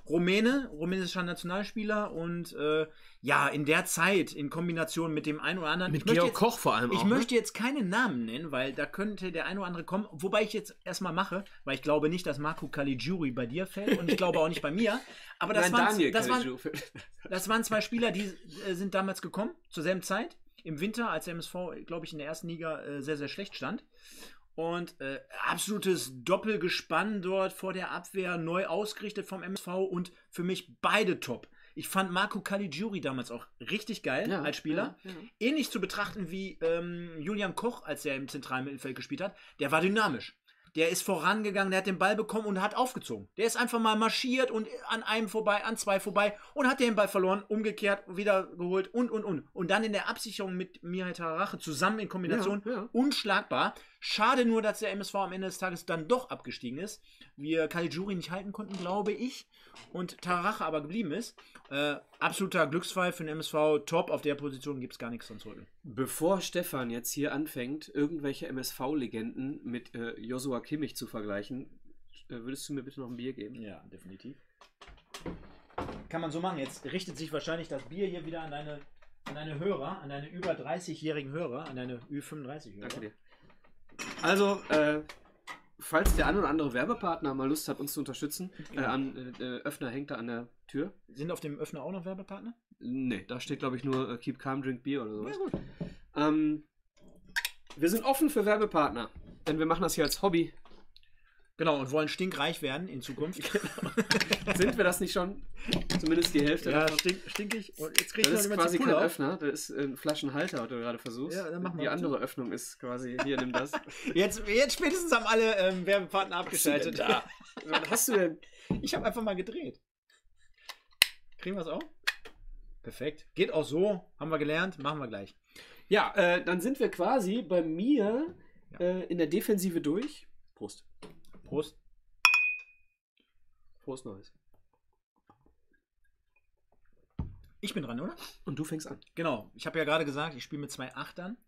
Rumäne, rumänischer Nationalspieler und äh, ja, in der Zeit in Kombination mit dem einen oder anderen. Mit Georg jetzt- Koch vor allem ich auch. ne? möchte jetzt keinen Namen nennen, weil da könnte der eine oder andere kommen. Wobei ich jetzt erstmal mache, weil ich glaube nicht, dass Marco Caligiuri bei dir fällt und ich glaube auch nicht bei mir. Aber das, Nein, waren, Daniel das, waren, das waren zwei Spieler, die äh, sind damals gekommen, zur selben Zeit, im Winter, als der MSV, glaube ich, in der ersten Liga äh, sehr, sehr schlecht stand. Und äh, absolutes Doppelgespann dort vor der Abwehr, neu ausgerichtet vom MSV und für mich beide top. Ich fand Marco Caligiuri damals auch richtig geil Ja, als Spieler ja, ja. ähnlich zu betrachten wie ähm, Julian Koch, als er im zentralen Mittelfeld gespielt hat. Der war dynamisch. Der ist vorangegangen, der hat den Ball bekommen und hat aufgezogen. Der ist einfach mal marschiert und an einem vorbei, an zwei vorbei und hat den Ball verloren, umgekehrt, wieder geholt und, und, und. Und dann in der Absicherung mit Mihai Tararache zusammen in Kombination unschlagbar. Schade nur, dass der MSV am Ende des Tages dann doch abgestiegen ist. Wir Caligiuri nicht halten konnten, glaube ich. Und Tararache aber geblieben ist. Äh, absoluter Glücksfall für den MSV. Top. Auf der Position gibt es gar nichts dran zu rütteln. Bevor Stefan jetzt hier anfängt, irgendwelche MSV-Legenden mit äh, Joshua Kimmich zu vergleichen, äh, würdest du mir bitte noch ein Bier geben? Ja, definitiv. Kann man so machen. Jetzt richtet sich wahrscheinlich das Bier hier wieder an deine, an deine Hörer, an deine über 30-jährigen Hörer, an deine Ü35-Hörer. Danke dir. Also, äh, falls der ein oder andere Werbepartner mal Lust hat, uns zu unterstützen, äh, an, äh, äh, Öffner hängt da an der Tür. Sind auf dem Öffner auch noch Werbepartner? Nee, da steht, glaube ich, nur äh, Keep Calm, Drink Beer oder sowas. gut. Ähm, wir sind offen für Werbepartner, denn wir machen das hier als Hobby. Genau, und wollen stinkreich werden in Zukunft. <laughs> Sind wir das nicht schon? Zumindest die Hälfte ja, davon. stink, stinkig. Und jetzt krieg Das ist quasi kein. Öffner, das ist ein Flaschenhalter, was du gerade versuchst. Ja, dann mach mal die andere Öffnung ist quasi, hier, nimm das. <laughs> Jetzt, jetzt spätestens haben alle ähm, Werbepartner abgeschaltet. da? Was <laughs> hast du denn? Ich habe einfach mal gedreht. Kriegen wir es auch? Perfekt. Geht auch so. Haben wir gelernt. Machen wir gleich. Ja, äh, dann sind wir quasi bei mir Ja. äh, in der Defensive durch. Prost. Prost. Prost Neues. Ich bin dran, oder? Und du fängst an. Genau. Ich habe ja gerade gesagt, ich spiele mit zwei Achtern.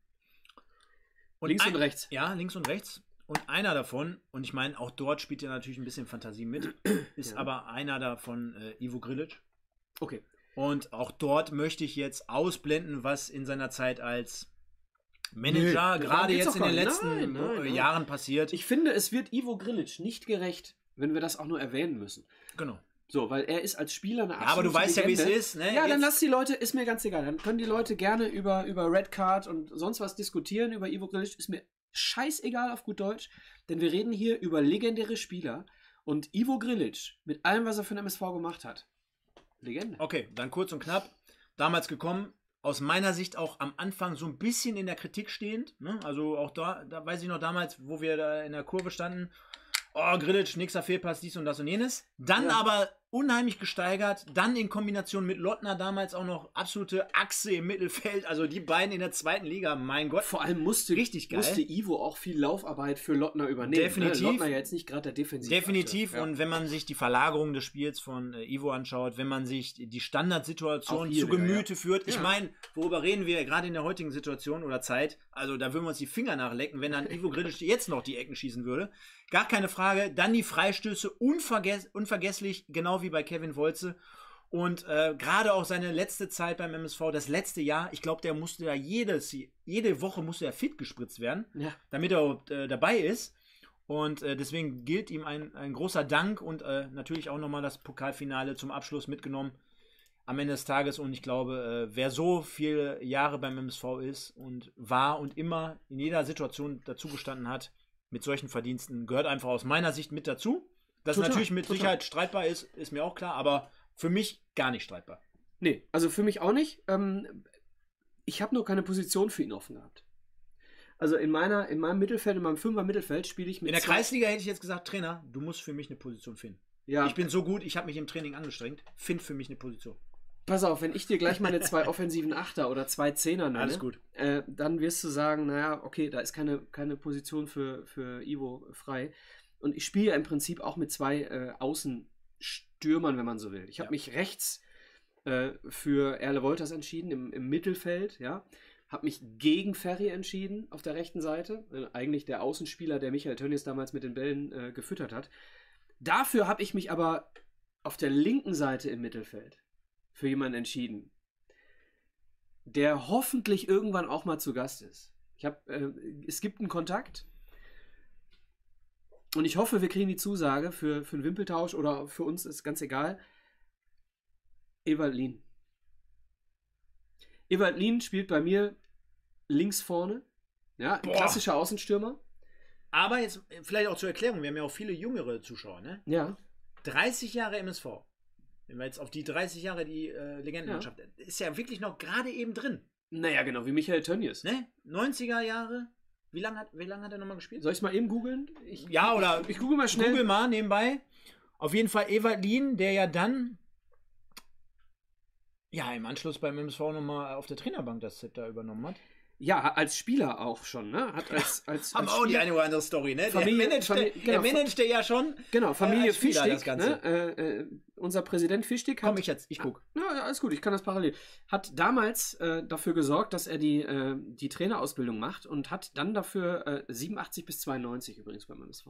Links ein- und rechts. Ja, links und rechts. Und einer davon, und ich meine, auch dort spielt ja natürlich ein bisschen Fantasie mit, <clears throat> ist Ja. aber einer davon äh, Ivo Grilic. Okay. Und auch dort möchte ich jetzt ausblenden, was in seiner Zeit als Manager, Nee, gerade jetzt in den letzten Nein, nein, äh, nein. Jahren passiert. Ich finde, es wird Ivo Grilic nicht gerecht, wenn wir das auch nur erwähnen müssen. genau. So, weil er ist als Spieler eine Ja, aber du weißt ja, wie es ist, ne? Ja, dann Jetzt- lass die Leute, ist mir ganz egal. Dann können die Leute gerne über, über Red Card und sonst was diskutieren, über Ivo Grilic. Ist mir scheißegal auf gut Deutsch, denn wir reden hier über legendäre Spieler. Und Ivo Grilic, mit allem, was er für den MSV gemacht hat, Legende. Okay, dann kurz und knapp. Damals gekommen, aus meiner Sicht auch am Anfang so ein bisschen in der Kritik stehend. Ne? Also auch da, da weiß ich noch damals, wo wir da in der Kurve standen. Oh, Grillitsch, nächster Fehlpass, dies und das und jenes. Dann Ja. aber unheimlich gesteigert. Dann in Kombination mit Lottner damals auch noch absolute Achse im Mittelfeld. Also die beiden in der zweiten Liga, mein Gott. Vor allem musste, Richtig geil. musste Ivo auch viel Laufarbeit für Lottner übernehmen. Definitiv. Ne? Lottner ja jetzt nicht gerade der Defensiv. Definitiv. Ja. Und wenn man sich die Verlagerung des Spiels von äh, Ivo anschaut, wenn man sich die Standardsituation zu Gemüte führt, ich Ja. meine, worüber reden wir gerade in der heutigen Situation oder Zeit? Also da würden wir uns die Finger nachlecken, wenn dann Ivo Grilic <laughs> jetzt noch die Ecken schießen würde. Gar keine Frage. Dann die Freistöße unvergess unvergesslich, genau wie bei Kevin Wolze. Und äh, gerade auch seine letzte Zeit beim MSV, das letzte Jahr, ich glaube, der musste ja jedes, jede Woche musste er fit gespritzt werden ja. damit er äh, dabei ist. Und äh, deswegen gilt ihm ein, ein großer Dank und äh, natürlich auch nochmal das Pokalfinale zum Abschluss mitgenommen am Ende des Tages. Und ich glaube, äh, wer so viele Jahre beim MSV ist und war und immer in jeder Situation dazugestanden hat, mit solchen Verdiensten, gehört einfach aus meiner Sicht mit dazu. Dass Total, natürlich mit total. Sicherheit streitbar ist, ist mir auch klar, aber für mich gar nicht streitbar. Nee, also für mich auch nicht. Ähm, ich habe nur keine Position für ihn offen gehabt. Also in meiner, in meinem Mittelfeld, in meinem Fünfer Mittelfeld spiele ich mit In der Kreisliga hätte ich jetzt gesagt, Trainer, du musst für mich eine Position finden. Ja, Ich bin so gut, ich habe mich im Training angestrengt, find für mich eine Position. pass auf, wenn ich dir gleich meine zwei <laughs> offensiven Achter oder zwei Zehner nenne, Alles gut. Äh, dann wirst du sagen, naja, okay, da ist keine, keine Position für, für Ivo frei. Und ich spiele ja im Prinzip auch mit zwei äh, Außenstürmern, wenn man so will. Ich habe Ja. mich rechts äh, für Erle Wolters entschieden, im, im Mittelfeld, ja. Habe mich gegen Ferry entschieden auf der rechten Seite. Äh, eigentlich der Außenspieler, der Michael Tönnies damals mit den Bällen äh, gefüttert hat. Dafür habe ich mich aber auf der linken Seite im Mittelfeld für jemanden entschieden, der hoffentlich irgendwann auch mal zu Gast ist. Ich habe, äh, es gibt einen Kontakt und ich hoffe, wir kriegen die Zusage für, für einen Wimpeltausch oder für uns ist ganz egal. Ewald Lien. Ewald Lien spielt bei mir links vorne. Ja, klassischer Außenstürmer. Aber jetzt vielleicht auch zur Erklärung, wir haben ja auch viele jüngere Zuschauer, ne? Ja. 30 Jahre MSV. Wenn wir jetzt auf die 30 Jahre die äh, Legendenmannschaft, ist ja wirklich noch gerade eben drin, Naja, genau, wie Michael Tönnies. ne? 90er Jahre. Wie lange hat, wie lange hat er nochmal gespielt? Soll ich es mal eben googeln? Ich, Ja, oder ich google mal schnell. Google mal nebenbei. Auf jeden Fall Ewald Lien, der ja dann ja im Anschluss beim MSV nochmal auf der Trainerbank das Zepter übernommen hat. Ja, als Spieler auch schon, ne? Hat als, als, Haben als auch die Spieler- eine oder andere Story, ne? Familie- der managte, Familie- der genau, managte ja schon. Genau, Familie als Spieler Fischtig, das Ganze. ne? äh, äh, unser Präsident Fischtig hat, Komm ich jetzt, ich guck. ja, ja, alles gut, ich kann das parallel, hat damals äh, dafür gesorgt, dass er die, äh, die Trainerausbildung macht und hat dann dafür äh, 87 bis 92 übrigens beim MSV.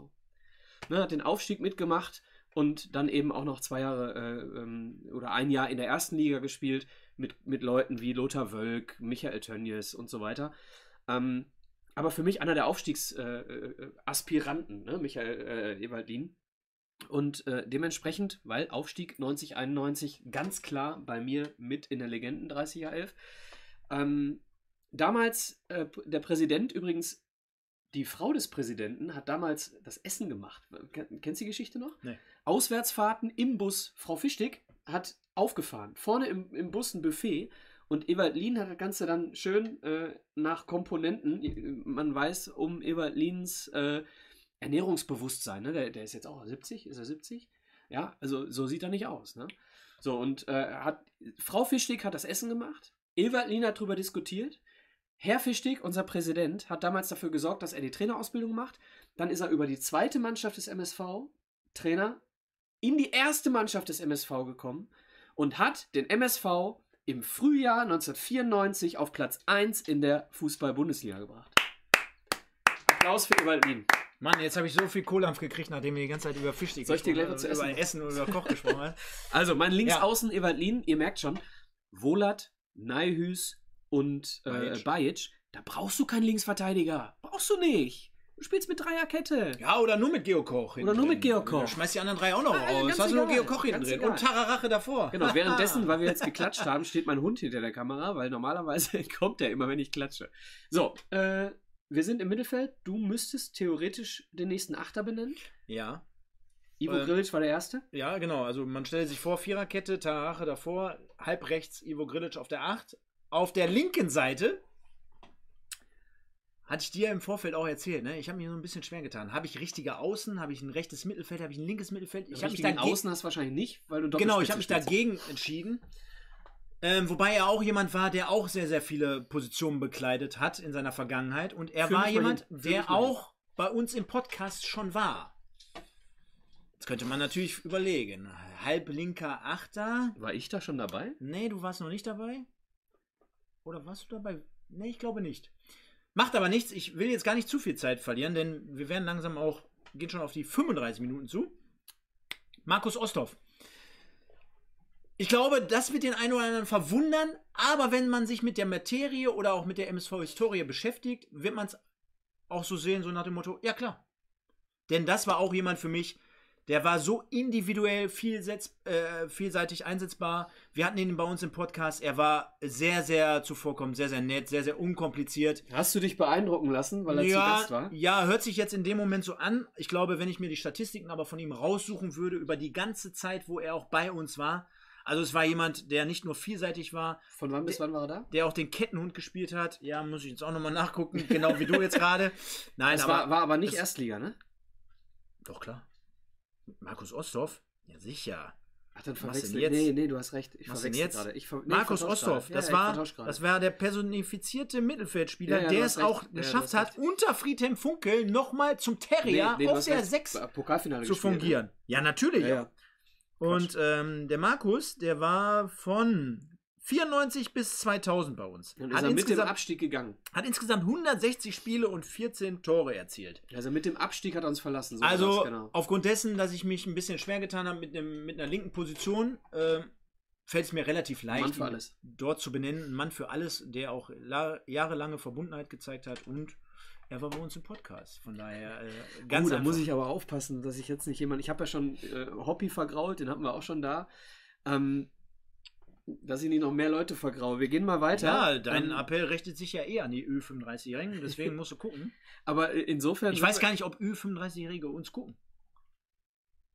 Ne, hat den Aufstieg mitgemacht und dann eben auch noch zwei Jahre äh, ähm, oder ein Jahr in der ersten Liga gespielt mit, mit Leuten wie Lothar Wölk, Michael Tönnies und so weiter. Ähm, aber für mich einer der Aufstiegsaspiranten, äh, äh, Aspiranten, ne? Michael äh, Ewaldin. Und äh, dementsprechend, weil Aufstieg 9091 ganz klar bei mir mit in der Legenden 30er 11. Ähm, damals, äh, der Präsident übrigens, die Frau des Präsidenten hat damals das Essen gemacht. Ken- Kennst du die Geschichte noch? Nee. Auswärtsfahrten im Bus. Frau Fichtig hat aufgefahren. Vorne im, im Bus ein Buffet. Und Ewald Lien hat das Ganze dann schön äh, nach Komponenten. Man weiß um Ewald Liens äh, Ernährungsbewusstsein. Ne? Der, der ist jetzt auch 70. Ist er 70? Ja, also so sieht er nicht aus. Ne? So, und äh, hat, Frau Fichtig hat das Essen gemacht. Ewald Lien hat darüber diskutiert. Herr Fichtig, unser Präsident, hat damals dafür gesorgt, dass er die Trainerausbildung macht. Dann ist er über die zweite Mannschaft des MSV, Trainer, in die erste Mannschaft des MSV gekommen und hat den MSV im Frühjahr 1994 auf Platz 1 in der Fußball-Bundesliga gebracht. Applaus für Lien. Mann, jetzt habe ich so viel Kohlampf gekriegt, nachdem wir die ganze Zeit über Fischstick Soll ich dir gleich zu über essen Essen oder über Koch gesprochen haben. <laughs> Also, mein Linksaußen Ewald Lien, ihr merkt schon, Wolat, Neihüs und äh. Bajic, da brauchst du keinen Linksverteidiger. Brauchst du nicht. Du spielst mit Dreierkette. Ja, oder nur mit Geokoch. Oder nur mit Geokoch. Schmeiß die anderen drei auch noch Nein, raus. Hast du nur. Geokoch hinten drin. egal. Und Tararache davor. Genau, währenddessen, weil wir jetzt <laughs> geklatscht haben, steht mein Hund hinter der Kamera, weil normalerweise <laughs> kommt er immer, wenn ich klatsche. So, äh, wir sind im Mittelfeld. Du müsstest theoretisch den nächsten Achter benennen. Ja. Ivo Ähm, Grilic war der Erste. Ja, genau. Also man stellt sich vor, Viererkette, Tarache davor, halb rechts Ivo Grilic auf der 8. Auf der linken Seite hatte ich dir im Vorfeld auch erzählt, ne? Ich habe mir so ein bisschen schwer getan. Habe ich richtige Außen? Habe ich ein rechtes Mittelfeld? Habe ich ein linkes Mittelfeld? Ich habe mich dagegen, Außen hast du wahrscheinlich nicht, weil du genau, ich habe mich dagegen entschieden. Ähm, wobei er auch jemand war, der auch sehr, sehr viele Positionen bekleidet hat in seiner Vergangenheit. Und er Führ war jemand, hin. Der auch bei uns im Podcast schon war. Jetzt könnte man natürlich überlegen. Halblinker Achter. War ich da schon dabei? Nee, du warst noch nicht dabei. Oder warst du dabei? Nee, ich glaube nicht. Macht aber nichts. Ich will jetzt gar nicht zu viel Zeit verlieren, denn wir werden langsam auch, gehen schon auf die 35 Minuten zu. Markus Osthoff. Ich glaube, das wird den einen oder anderen verwundern, aber wenn man sich mit der Materie oder auch mit der MSV-Historie beschäftigt, wird man es auch so sehen, so nach dem Motto, ja klar. Denn das war auch jemand für mich, der war so individuell vielsetz, äh, vielseitig einsetzbar. Wir hatten ihn bei uns im Podcast. Er war sehr, sehr zuvorkommend, sehr, sehr nett, sehr, sehr unkompliziert. Hast du dich beeindrucken lassen, weil er zu ja, Gast war? ja, hört sich jetzt in dem Moment so an. Ich glaube, wenn ich mir die Statistiken aber von ihm raussuchen würde, über die ganze Zeit, wo er auch bei uns war. Also es war jemand, der nicht nur vielseitig war, Von wann bis wann war er da? der auch den Kettenhund gespielt hat. Ja, muss ich jetzt auch nochmal nachgucken, genau wie du jetzt gerade. <laughs> Nein, Das aber. war, war aber nicht das- Erstliga, ne? doch klar. Markus Osthoff? Ja, sicher. Ach, dann verwechsel jetzt? Nee, nee, du hast recht. Ich verwechsel jetzt? gerade. Ich nee, Markus Osthoff, das, Ja, war, das war der personifizierte Mittelfeldspieler, Ja, ja, der es recht. auch geschafft hat, unter Friedhelm Funkel nochmal zum Terrier Nee, nee, auf der recht. 6 Pokalfinale zu gespielt, ne? fungieren. Ja, natürlich. Und ähm, der Markus, der war von 94 bis 2000 bei uns. Dann ist Hat er mit dem insgesamt, Abstieg gegangen. hat insgesamt 160 Spiele und 14 Tore erzielt. Also mit dem Abstieg hat er uns verlassen. So Also genau. aufgrund dessen, dass ich mich ein bisschen schwer getan habe mit, einem, mit einer linken Position, äh, fällt es mir relativ leicht, Mann für ihn alles. dort zu benennen. Ein Mann für alles, der auch la jahrelange Verbundenheit gezeigt hat und er war bei uns im Podcast. Von daher äh, ganz oh, da muss ich aber aufpassen, dass ich jetzt nicht jemand. Ich habe ja schon äh, Hoppy vergrault, den hatten wir auch schon da. Ähm, dass ich nicht noch mehr Leute vergraue. Wir gehen mal weiter. ja, dein Ähm, Appell richtet sich ja eh an die Ü35-Jährigen, deswegen musst du gucken. <laughs> aber insofern. Ich weiß gar nicht, ob Ü35-Jährige uns gucken.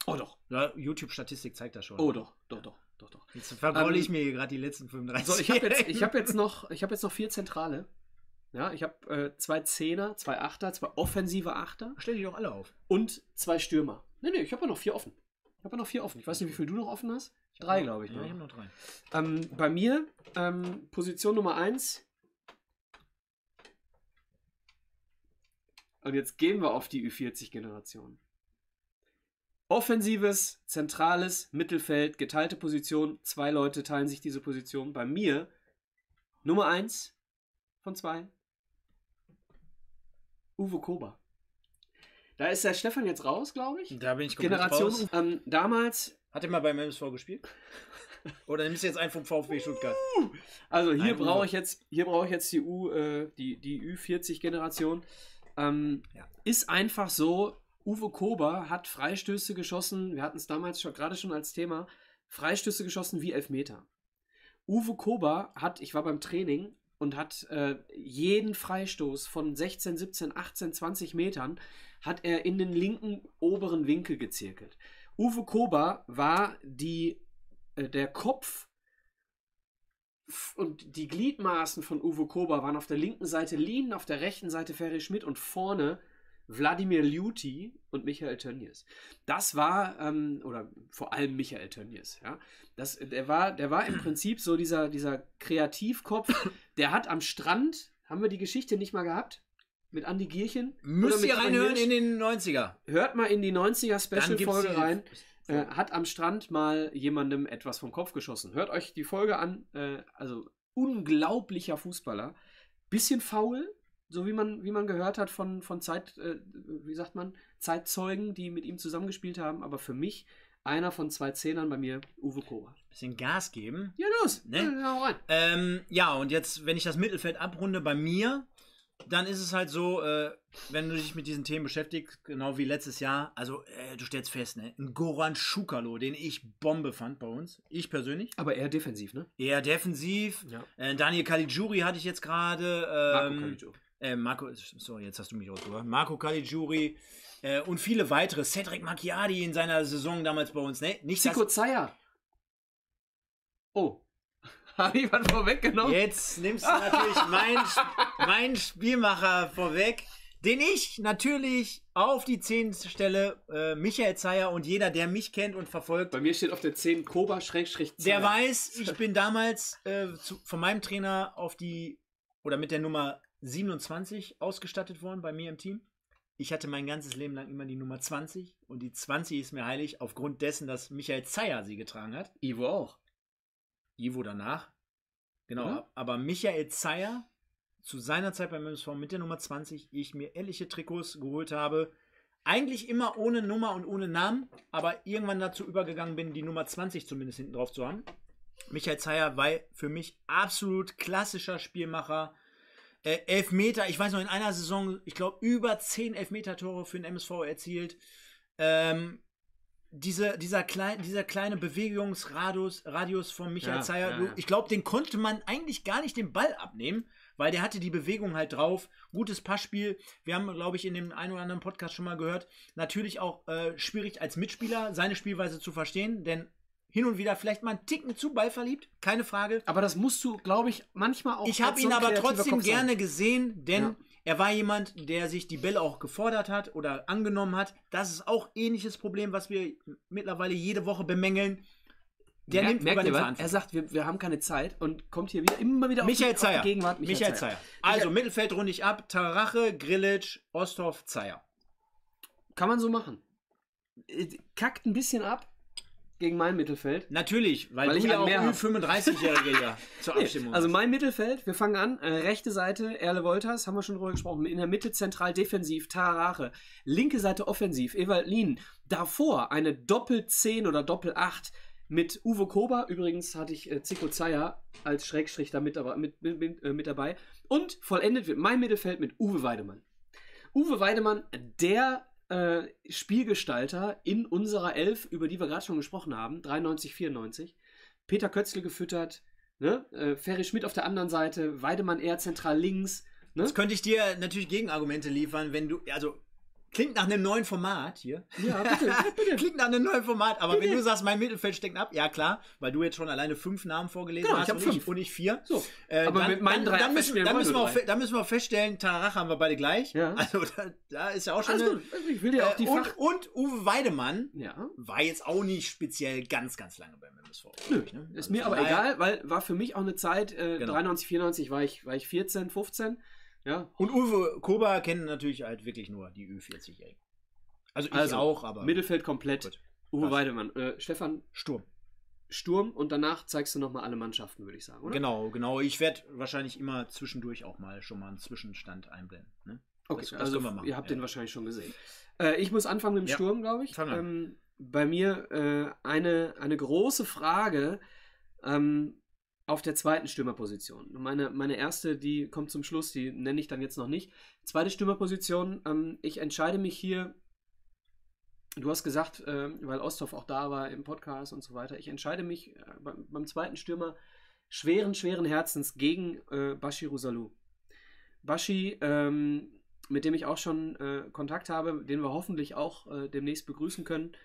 Oh doch. Ja, YouTube-Statistik zeigt das schon. Oh doch. Doch, doch. Doch, doch. Jetzt vergraule Ähm, ich mir hier gerade die letzten 35. So, ich habe jetzt, ich hab <laughs> jetzt, noch- ich hab jetzt noch vier Zentrale. Ja, ich habe äh, zwei Zehner, zwei Achter, zwei offensive Achter Stell die doch alle auf. und zwei Stürmer. Nee, nee, ich habe ja noch vier offen. Ich habe ja noch vier offen. Ich weiß nicht, wie viel du noch offen hast. Drei, glaube ich. Ja, noch. ich habe noch drei. Ähm, bei mir, ähm, Position Nummer 1. Und jetzt gehen wir auf die Ü40-Generation. Offensives, zentrales Mittelfeld, geteilte Position. Zwei Leute teilen sich diese Position. Bei mir Nummer 1 von zwei. Uwe Kober. Da ist der Stefan jetzt raus, glaube ich. Da bin ich komplett Generation. raus. Ähm, damals Hat er mal beim MSV gespielt? <laughs> Oder nimmst du jetzt einen vom VfB Stuttgart? Also hier brauche ich jetzt, hier brauche ich jetzt die U, äh, die, die Ü40-Generation. Ähm, Ja. Ist einfach so, Uwe Kober hat Freistöße geschossen, wir hatten es damals schon gerade schon als Thema, Freistöße geschossen wie Elfmeter. Uwe Kober hat, ich war beim Training und hat äh, jeden Freistoß von 16, 17, 18, 20 Metern hat er in den linken oberen Winkel gezirkelt. Uwe Kober war die, äh, der Kopf und die Gliedmaßen von Uwe Kober waren auf der linken Seite Lien, auf der rechten Seite Ferry Schmidt und vorne Wladimir Liuti und Michael Tönnies. Das war, ähm, oder vor allem Michael Tönnies, ja. Das, der, war, der war im Prinzip so dieser, dieser Kreativkopf, der hat am Strand, haben wir die Geschichte nicht mal gehabt? Mit Andi Gierchen? Müsst ihr reinhören in den 90er. Hört mal in die 90er Dann gibt's Special-Folge rein. Äh, hat am Strand mal jemandem etwas vom Kopf geschossen. Hört euch die Folge an. Äh, also unglaublicher Fußballer. Bisschen faul, so wie man, wie man gehört hat von, von Zeit, äh, wie sagt man, Zeitzeugen, die mit ihm zusammengespielt haben. Aber für mich einer von zwei Zehnern bei mir, Uwe Kober. Bisschen Gas geben. Ja, los. Ne? Ja. Ähm, ja, und jetzt, wenn ich das Mittelfeld abrunde, bei mir dann ist es halt so, äh, wenn du dich mit diesen Themen beschäftigst, genau wie letztes Jahr, also äh, du stellst fest, ne, ein Goran Schukalo, den ich Bombe fand bei uns, ich persönlich. Aber eher defensiv, ne? Eher defensiv. Ja. Äh, Daniel Caligiuri hatte ich jetzt gerade. Marco Ähm, Caligiuri. äh, Marco, sorry, jetzt hast du mich ausgebracht. Marco Caligiuri äh, und viele weitere. Cedric Macchiadi in seiner Saison damals bei uns, ne? Nicht, Zico Zaya. Oh. <laughs> Habe ich was vorweggenommen? Jetzt nimmst du natürlich meinen <laughs> mein Spielmacher vorweg, den ich natürlich auf die 10 stelle. Äh, Michael Zeyer und jeder, der mich kennt und verfolgt, Bei mir steht auf der 10 Koba Schrägstrich der weiß, ich bin damals äh, zu, von meinem Trainer auf die oder mit der Nummer 27 ausgestattet worden bei mir im Team. Ich hatte mein ganzes Leben lang immer die Nummer 20 und die 20 ist mir heilig aufgrund dessen, dass Michael Zeyer sie getragen hat. Ivo auch. Ivo danach. Genau, Oder? aber Michael Zeyer zu seiner Zeit beim MSV mit der Nummer 20, ich mir etliche Trikots geholt habe. Eigentlich immer ohne Nummer und ohne Namen, aber irgendwann dazu übergegangen bin, die Nummer 20 zumindest hinten drauf zu haben. Michael Zeyer war für mich absolut klassischer Spielmacher. Äh, Elfmeter, ich weiß noch, in einer Saison, ich glaube, über 10 Elfmeter-Tore für den MSV erzielt. Ähm, diese, dieser, klein, dieser kleine Bewegungsradius Radius von Michael Ja, Zeyer, ja, ich glaube, den konnte man eigentlich gar nicht den Ball abnehmen, weil der hatte die Bewegung halt drauf. Gutes Passspiel. Wir haben, glaube ich, in dem einen oder anderen Podcast schon mal gehört. Natürlich auch äh, schwierig als Mitspieler seine Spielweise zu verstehen, denn hin und wieder vielleicht mal einen Ticken zu Ball verliebt, keine Frage. Aber das musst du, glaube ich, manchmal auch. Ich habe ihn so aber trotzdem gerne gesehen, denn Ja. Er war jemand, der sich die Bälle auch gefordert hat oder angenommen hat. Das ist auch ähnliches Problem, was wir mittlerweile jede Woche bemängeln. Der Mer- nimmt merkt über ihr den was? Er sagt, wir, wir haben keine Zeit und kommt hier wieder immer wieder auf Michael die, auf die Zeyer. Gegenwart. Michael, Zeyer. Also Mittelfeld runde ich ab. Tarache, Grillitsch, Osthoff, Zeyer. Kann man so machen. Äh, Kackt ein bisschen ab gegen mein Mittelfeld. Natürlich, weil, Weil du ich ja auch mehr hab. Ü35-Jährige ja <laughs> zur Nee, Abstimmung also hast. mein Mittelfeld, wir fangen an. Äh, rechte Seite, Erle Wolters, haben wir schon drüber gesprochen. In der Mitte zentral defensiv, Tarare. Linke Seite offensiv, Ewald Lien. Davor eine Doppel-10 oder Doppel-8 mit Uwe Kober. Übrigens hatte ich äh, Zico Zeyer als Schrägstrich da mit, mit, mit, äh, mit dabei. Und vollendet wird mein Mittelfeld mit Uwe Weidemann. Uwe Weidemann, der äh, Spielgestalter in unserer Elf, über die wir gerade schon gesprochen haben, 93, 94. Peter Kötzle gefüttert, ne? äh, Ferry Schmidt auf der anderen Seite, Weidemann eher zentral links. Ne? Jetzt könnte ich dir natürlich Gegenargumente liefern, wenn du, also klingt nach einem neuen Format hier. Ja, bitte, <laughs> bitte. Klingt nach einem neuen Format, aber wenn du sagst, mein Mittelfeld steckt ab, ja klar, weil du jetzt schon alleine fünf Namen vorgelesen Genau, ich hast hab und, fünf. ich, und ich vier. So, Äh, aber dann, mit meinen drei dann, müssen, dann, müssen wir auch, dann müssen wir auch feststellen, Tarach haben wir beide gleich. Ja. Also da, da ist ja auch schon Alles eine, gut. Also ich will dir auch die äh, und, und Uwe Weidemann Ja, war jetzt auch nicht speziell ganz, ganz lange beim MSV. Nö, ich, ne? ist Also mir von aber egal, weil war für mich auch eine Zeit, äh, Genau. 93, 94 war ich, war ich 14, 15. Ja, Und Uwe Kober kennen natürlich halt wirklich nur die Ü40-Jährigen. Also ich Also, auch, aber Mittelfeld komplett. Gut. Uwe Passt. Weidemann. Äh, Stefan Sturm. Sturm und danach zeigst du nochmal alle Mannschaften, würde ich sagen, oder? Genau, genau. Ich werde wahrscheinlich immer zwischendurch auch mal schon mal einen Zwischenstand einblenden. Ne? Okay, Das- das also können wir machen, ihr habt ja. den wahrscheinlich schon gesehen. Äh, ich muss anfangen mit dem Ja. Sturm, glaube ich. Ähm, bei mir äh, eine, eine große Frage ähm, auf der zweiten Stürmerposition. Meine, meine erste, die kommt zum Schluss, die nenne ich dann jetzt noch nicht. Zweite Stürmerposition, ähm, ich entscheide mich hier, du hast gesagt, äh, weil Osthoff auch da war im Podcast und so weiter, ich entscheide mich äh, beim, beim zweiten Stürmer schweren, schweren Herzens gegen äh, Bashiru Salou. Bashi, ähm, mit dem ich auch schon äh, Kontakt habe, den wir hoffentlich auch äh, demnächst begrüßen können.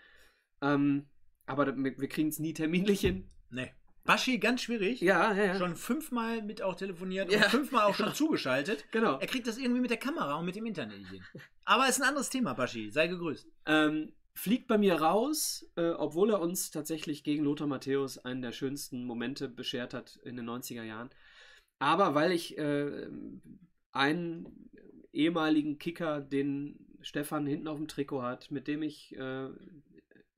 Ähm, aber wir kriegen es nie terminlich hin. Nee. Baschi, ganz schwierig. Ja, ja, ja. Schon fünfmal mit auch telefoniert Ja. und fünfmal auch schon <laughs> zugeschaltet. Genau. Er kriegt das irgendwie mit der Kamera und mit dem Internet nicht hin. Aber ist ein anderes Thema, Baschi. Sei gegrüßt. Ähm, fliegt bei mir raus, äh, obwohl er uns tatsächlich gegen Lothar Matthäus einen der schönsten Momente beschert hat in den 90er Jahren. Aber weil ich äh, einen ehemaligen Kicker, den Stefan hinten auf dem Trikot hat, mit dem ich äh,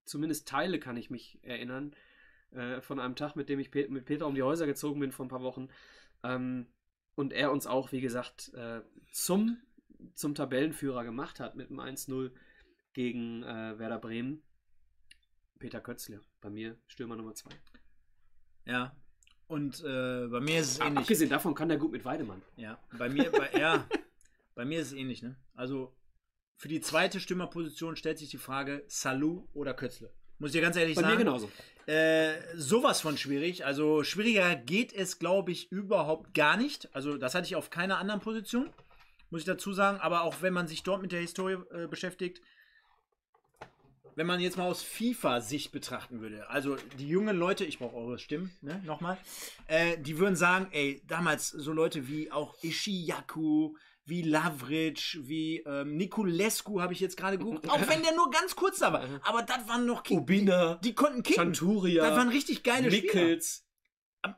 zumindest Teile kann ich mich erinnern, äh, von einem Tag, mit dem ich Pe mit Peter um die Häuser gezogen bin vor ein paar Wochen. Ähm, und er uns auch, wie gesagt, äh, zum, zum Tabellenführer gemacht hat mit dem 1-0 gegen äh, Werder Bremen. Peter Kötzle, bei mir Stürmer Nummer 2. Ja. Und äh, bei mir ist es ähnlich. Abgesehen davon kann der gut mit Weidemann. Ja, bei mir, bei, ja, Bei mir ist es ähnlich, ne? Also für die zweite Stürmerposition stellt sich die Frage Salou oder Kötzle. Muss ich dir ganz ehrlich Bei sagen. mir genauso. Äh, sowas von schwierig. Also schwieriger geht es, glaube ich, überhaupt gar nicht. Also das hatte ich auf keiner anderen Position, muss ich dazu sagen. Aber auch wenn man sich dort mit der Historie äh, beschäftigt, wenn man jetzt mal aus FIFA-Sicht betrachten würde, also die jungen Leute, ich brauche eure Stimmen, ne, nochmal, äh, die würden sagen, ey, damals so Leute wie auch Ishiyaku, wie Lavric, wie ähm, Niculescu habe ich jetzt gerade geguckt, <laughs> auch wenn der nur ganz kurz da war. Aber das waren noch Kick, Ubina, die konnten kicken. Chanturia, Das waren richtig geile Spieler. Mickels,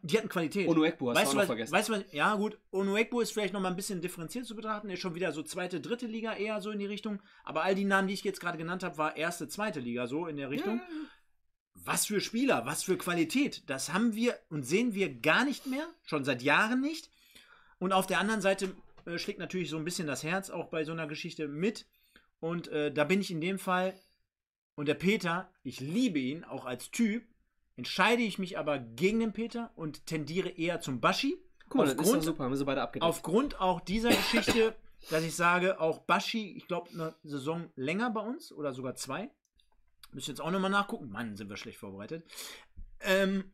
Die hatten Qualität. Onuekbu hast weißt du noch was, vergessen. weißt du was? Ja, gut. Onuekbo ist vielleicht noch mal ein bisschen differenziert zu betrachten. Er ist schon wieder so zweite, dritte Liga eher so in die Richtung. Aber all die Namen, die ich jetzt gerade genannt habe, war erste, zweite Liga so in der Richtung. Was für Spieler, was für Qualität. Das haben wir und sehen wir gar nicht mehr. Schon seit Jahren nicht. Und auf der anderen Seite äh, schlägt natürlich so ein bisschen das Herz auch bei so einer Geschichte mit. Und äh, da bin ich in dem Fall. Und der Peter, ich liebe ihn auch als Typ, entscheide ich mich aber gegen den Peter und tendiere eher zum Baschi. Guck mal, das ist aufgrund, super, haben wir sie beide abgedeckt. aufgrund auch dieser Geschichte, <laughs> dass ich sage, auch Baschi, ich glaube, eine Saison länger bei uns oder sogar zwei. Müssen jetzt auch nochmal nachgucken. Mann, sind wir schlecht vorbereitet. Ähm,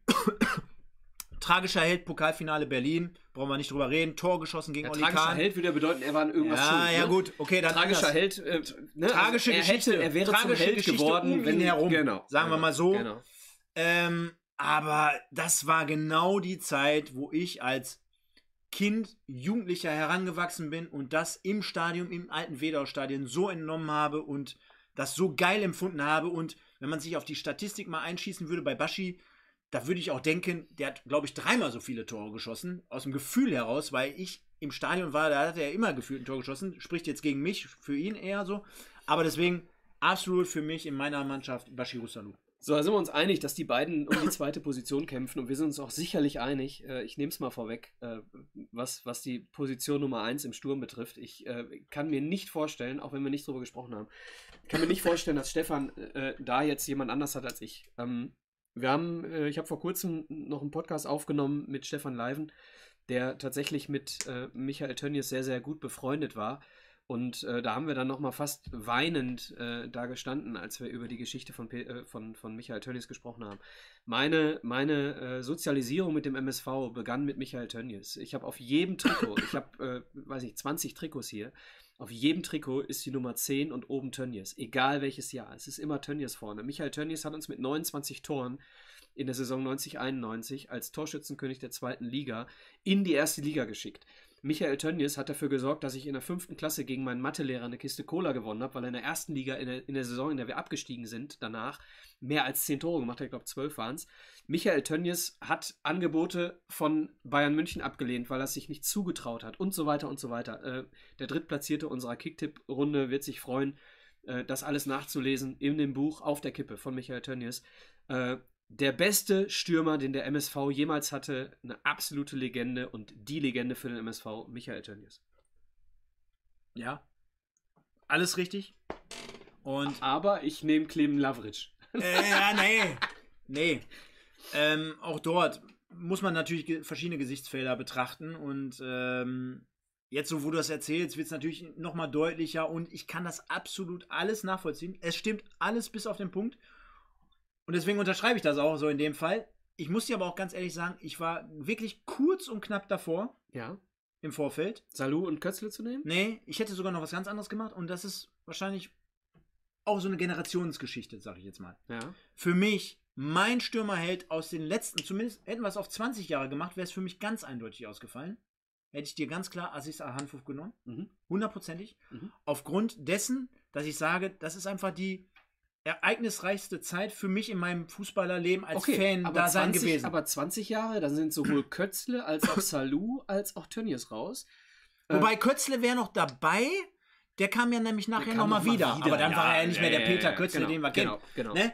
tragischer Held, Pokalfinale Berlin. Brauchen wir nicht drüber reden. Tor geschossen gegen ja, Oli tragischer Kahn. Held würde ja bedeuten, er war an irgendwas ja, schuld. ja, ne? gut. Okay, dann Tragischer anders. Held, äh, ne? Tragische also er Geschichte. Hätte, er wäre tragische zum Held Geschichte geworden, um ihn wenn herum. Genau. Sagen wir genau, mal so. Genau. Ähm, aber das war genau die Zeit, wo ich als Kind, Jugendlicher herangewachsen bin und das im Stadion, im alten Wedau-Stadion so entnommen habe und das so geil empfunden habe. Und wenn man sich auf die Statistik mal einschießen würde bei Baschi, da würde ich auch denken, der hat, glaube ich, dreimal so viele Tore geschossen, aus dem Gefühl heraus, weil ich im Stadion war, da hat er immer gefühlt ein Tor geschossen, spricht jetzt gegen mich, für ihn eher so. Aber deswegen absolut für mich in meiner Mannschaft Baschi Russalu. So, da sind wir uns einig, dass die beiden um die zweite <laughs> Position kämpfen und wir sind uns auch sicherlich einig, äh, ich nehme es mal vorweg, äh, was, was die Position Nummer 1 im Sturm betrifft. Ich äh, kann mir nicht vorstellen, auch wenn wir nicht drüber gesprochen haben, kann mir nicht vorstellen, dass Stefan äh, da jetzt jemand anders hat als ich. Ähm, wir haben, äh, ich habe vor kurzem noch einen Podcast aufgenommen mit Stefan Leiven, der tatsächlich mit äh, Michael Tönnies sehr, sehr gut befreundet war. Und äh, da haben wir dann nochmal fast weinend äh, da gestanden, als wir über die Geschichte von, Pe äh, von, von Michael Tönnies gesprochen haben. Meine, meine äh, Sozialisierung mit dem MSV begann mit Michael Tönnies. Ich habe auf jedem Trikot, ich habe, äh, weiß nicht, 20 Trikots hier, auf jedem Trikot ist die Nummer 10 und oben Tönnies. Egal welches Jahr. Es ist immer Tönnies vorne. Michael Tönnies hat uns mit 29 Toren in der Saison 90-91 als Torschützenkönig der zweiten Liga in die erste Liga geschickt. Michael Tönnies hat dafür gesorgt, dass ich in der fünften Klasse gegen meinen Mathelehrer eine Kiste Cola gewonnen habe, weil er in der ersten Liga in der, in der Saison, in der wir abgestiegen sind, danach mehr als zehn Tore gemacht hat. Ich glaube, zwölf waren es. Michael Tönnies hat Angebote von Bayern München abgelehnt, weil er es sich nicht zugetraut hat und so weiter und so weiter. Äh, der Drittplatzierte unserer Kicktipp-Runde wird sich freuen, äh, das alles nachzulesen in dem Buch Auf der Kippe von Michael Tönnies. Äh, der beste Stürmer, den der MSV jemals hatte, eine absolute Legende und die Legende für den MSV, Michael Tönnies. Ja. Alles richtig. Und Aber ich nehme Clem Lavric. Äh, ja, nee. Nee. Ähm, auch dort muss man natürlich verschiedene Gesichtsfelder betrachten und ähm, jetzt, so wo du das erzählst, wird es natürlich nochmal deutlicher und ich kann das absolut alles nachvollziehen. Es stimmt alles bis auf den Punkt und deswegen unterschreibe ich das auch so in dem Fall. Ich muss dir aber auch ganz ehrlich sagen, ich war wirklich kurz und knapp davor Ja. im Vorfeld. Salou und Kötzle zu nehmen? Nee, ich hätte sogar noch was ganz anderes gemacht und das ist wahrscheinlich auch so eine Generationsgeschichte, sag ich jetzt mal. Ja. Für mich, mein Stürmerheld aus den letzten, zumindest hätten wir es auf 20 Jahre gemacht, wäre es für mich ganz eindeutig ausgefallen. Hätte ich dir ganz klar Aziz Ahanfuf genommen. Mhm. Hundertprozentig. Mhm. Aufgrund dessen, dass ich sage, das ist einfach die ereignisreichste Zeit für mich in meinem Fußballerleben als Fan aber da sein 20, gewesen. Aber 20 Jahre, dann sind sowohl Kötzle als auch Salou als auch Tönnies raus. Äh, Wobei Kötzle wäre noch dabei. Der kam ja nämlich nachher nochmal noch mal wieder. wieder. Aber dann Ja, war er ja nicht mehr der Peter Kötzle, genau, den wir kennen. genau, genau. Ne?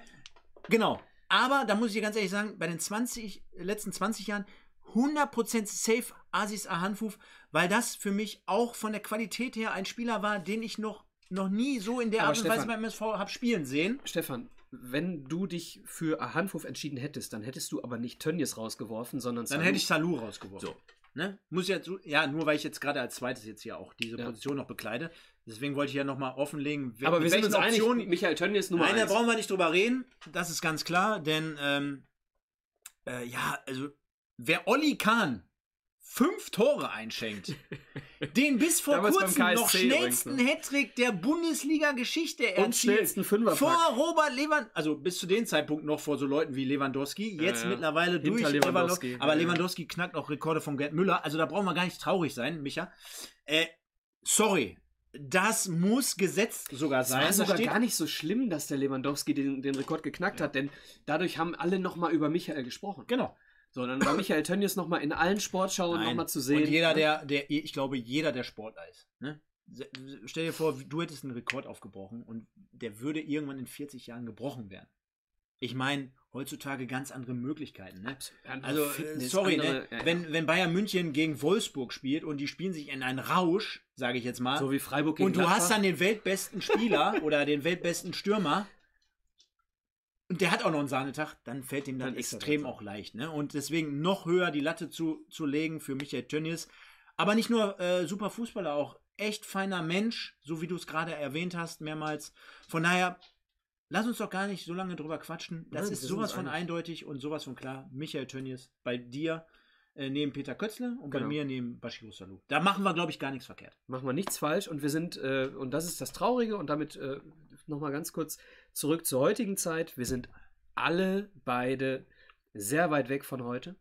Genau. Aber da muss ich dir ganz ehrlich sagen, bei den 20, letzten 20 Jahren 100% safe Asis Ahanfuf, weil das für mich auch von der Qualität her ein Spieler war, den ich noch, noch nie so in der Aber Art und Weise beim MSV habe spielen sehen. Stefan, wenn du dich für Ahanfuf entschieden hättest, dann hättest du aber nicht Tönnies rausgeworfen, sondern Dann Salou. hätte ich Salou rausgeworfen. So. Ne? Muss ja, ja, nur weil ich jetzt gerade als zweites jetzt hier auch diese Ja. Position noch bekleide. Deswegen wollte ich ja nochmal offenlegen, wer, Aber wir sind uns welchen einig, Optionen- Michael Tönnies Nummer Nein, da 1. brauchen wir nicht drüber reden. Das ist ganz klar, denn ähm, äh, ja, also wer Olli Kahn fünf Tore einschenkt, <laughs> den bis vor kurzem noch übrigens, schnellsten ne? Hattrick der Bundesliga-Geschichte Und erzielt. Vor Robert Lewandowski, also bis zu dem Zeitpunkt noch vor so Leuten wie Lewandowski, jetzt Ja, ja. mittlerweile Hinter durch Lewandowski, Lewandowski. Aber ja, ja. Lewandowski knackt auch Rekorde von Gerd Müller, also da brauchen wir gar nicht traurig sein, Micha. Äh, sorry, das muss gesetzt sogar Es sein. war Das sogar gar nicht so schlimm, dass der Lewandowski den, den Rekord geknackt hat, denn dadurch haben alle nochmal über Michael gesprochen. Genau. So, dann war Michael Tönnies nochmal in allen Sportschauen nochmal zu sehen. Und jeder, ne? der, der, ich glaube, jeder, der Sportler ist. Ne? Stell dir vor, du hättest einen Rekord aufgebrochen und der würde irgendwann in 40 Jahren gebrochen werden. Ich meine, heutzutage ganz andere Möglichkeiten. Ne? Andere Also, äh, Fitness, sorry, andere- ne? ja, ja. Wenn, wenn Bayern München gegen Wolfsburg spielt und die spielen sich in einen Rausch, sage ich jetzt mal, So wie Freiburg gegen und du Gladbach. hast dann den weltbesten Spieler <laughs> oder den weltbesten Stürmer und der hat auch noch einen Sahnetag, dann fällt ihm dann, Dann extrem auch leicht. Ne? Und deswegen noch höher die Latte zu, zu legen für Michael Tönnies. Aber nicht nur äh, super Fußballer, auch echt feiner Mensch, so wie du es gerade erwähnt hast, mehrmals. Von daher, lass uns doch gar nicht so lange drüber quatschen. Das Nein, ist sowas von eindeutig und sowas von klar. Michael Tönnies bei dir äh, neben Peter Kötzle und bei Genau. mir neben Bashiru Salou. Da machen wir, glaube ich, gar nichts verkehrt. machen wir nichts falsch und wir sind, äh, und das ist das Traurige, und damit äh, nochmal ganz kurz zurück zur heutigen Zeit. Wir sind alle beide sehr weit weg von heute.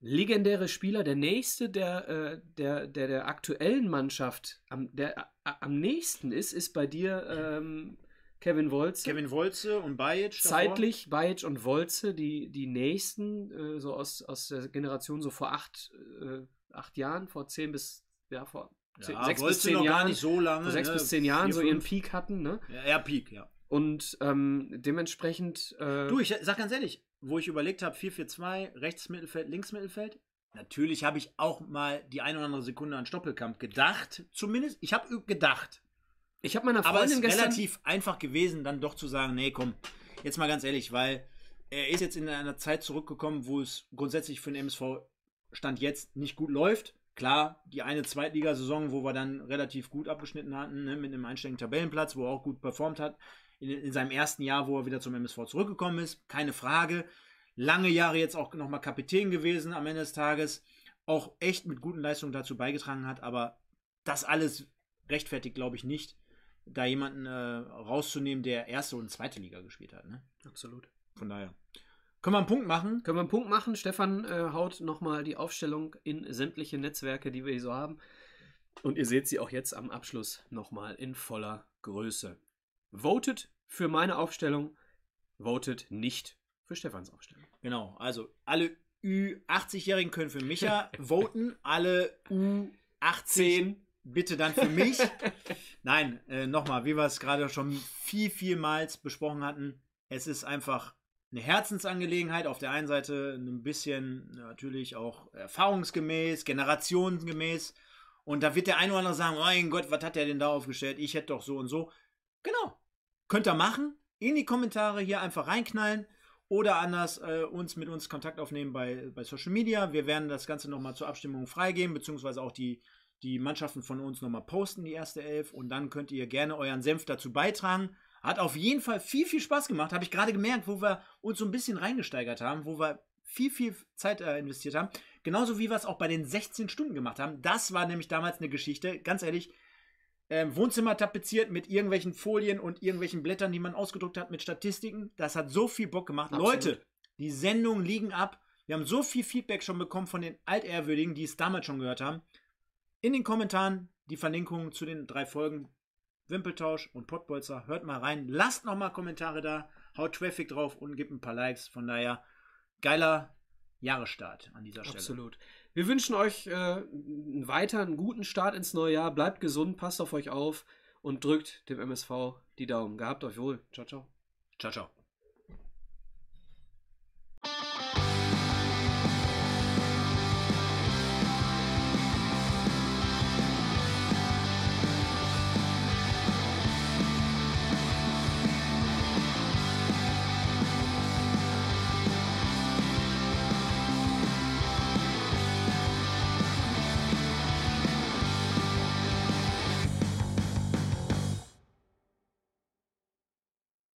Legendäre Spieler, der nächste, der, äh, der, der der aktuellen Mannschaft am, der a- am nächsten ist, ist bei dir ähm, Kevin Wolz. Kevin Wolze und Bajic. Zeitlich Bajic und Wolze, die, die nächsten, äh, so aus, aus der Generation so vor acht, äh, acht Jahren, vor zehn bis, ja, vor Ja, sechs bis zehn Jahren, so lange. sechs ne? bis zehn Jahren Vier, so ihren fünf. Peak hatten, ne? Ja, ja, Peak, ja. Und ähm, dementsprechend. Äh, Du, ich sag ganz ehrlich, wo ich überlegt habe, 4-4-2, rechts Mittelfeld, links Mittelfeld, natürlich habe ich auch mal die eine oder andere Sekunde an Stoppelkamp gedacht. Zumindest, ich habe gedacht. ich habe meiner Aber es Freundin ist relativ einfach gewesen, dann doch zu sagen, nee, komm, jetzt mal ganz ehrlich, weil er ist jetzt in einer Zeit zurückgekommen, wo es grundsätzlich für den MSV Stand jetzt nicht gut läuft. Klar, die eine Zweitligasaison, wo wir dann relativ gut abgeschnitten hatten, ne, mit einem einstelligen Tabellenplatz, wo er auch gut performt hat. In, in seinem ersten Jahr, wo er wieder zum MSV zurückgekommen ist, keine Frage. Lange Jahre jetzt auch nochmal Kapitän gewesen am Ende des Tages. Auch echt mit guten Leistungen dazu beigetragen hat, aber das alles rechtfertigt, glaube ich, nicht, da jemanden äh, rauszunehmen, der erste und zweite Liga gespielt hat. Ne? Absolut. Von daher. Können wir einen Punkt machen? Können wir einen Punkt machen? Stefan äh, haut nochmal die Aufstellung in sämtliche Netzwerke, die wir hier so haben. Und ihr seht sie auch jetzt am Abschluss nochmal in voller Größe. Votet für meine Aufstellung, votet nicht für Stefans Aufstellung. Genau, also alle Ü80-Jährigen können für Micha <laughs> voten, alle U18 bitte dann für mich. <laughs> Nein, äh, nochmal, wie wir es gerade schon viel, vielmals besprochen hatten, es ist einfach eine Herzensangelegenheit. Auf der einen Seite ein bisschen natürlich auch erfahrungsgemäß, generationsgemäß. Und da wird der eine oder andere sagen, mein Gott, was hat der denn da aufgestellt? Ich hätte doch so und so. Genau. Könnt ihr machen. In die Kommentare hier einfach reinknallen. Oder anders äh, uns mit uns Kontakt aufnehmen bei, bei Social Media. Wir werden das Ganze nochmal zur Abstimmung freigeben, beziehungsweise auch die, die Mannschaften von uns nochmal posten, die erste Elf. Und dann könnt ihr gerne euren Senf dazu beitragen. Hat auf jeden Fall viel, viel Spaß gemacht. Habe ich gerade gemerkt, wo wir uns so ein bisschen reingesteigert haben, wo wir viel, viel Zeit äh, investiert haben. Genauso wie wir es auch bei den 16 Stunden gemacht haben. Das war nämlich damals eine Geschichte, ganz ehrlich. Ähm, Wohnzimmer tapeziert mit irgendwelchen Folien und irgendwelchen Blättern, die man ausgedruckt hat mit Statistiken. Das hat so viel Bock gemacht. Absolut. Leute, die Sendungen liegen ab. Wir haben so viel Feedback schon bekommen von den Altehrwürdigen, die es damals schon gehört haben. In den Kommentaren die Verlinkungen zu den drei Folgen Wimpeltausch und Pottbolzer. Hört mal rein. Lasst noch mal Kommentare da. Haut Traffic drauf und gebt ein paar Likes. Von daher geiler Jahresstart an dieser Stelle. Absolut. Wir wünschen euch äh, einen weiteren guten Start ins neue Jahr. Bleibt gesund, passt auf euch auf und drückt dem MSV die Daumen. Gehabt euch wohl. Ciao, ciao. Ciao, ciao.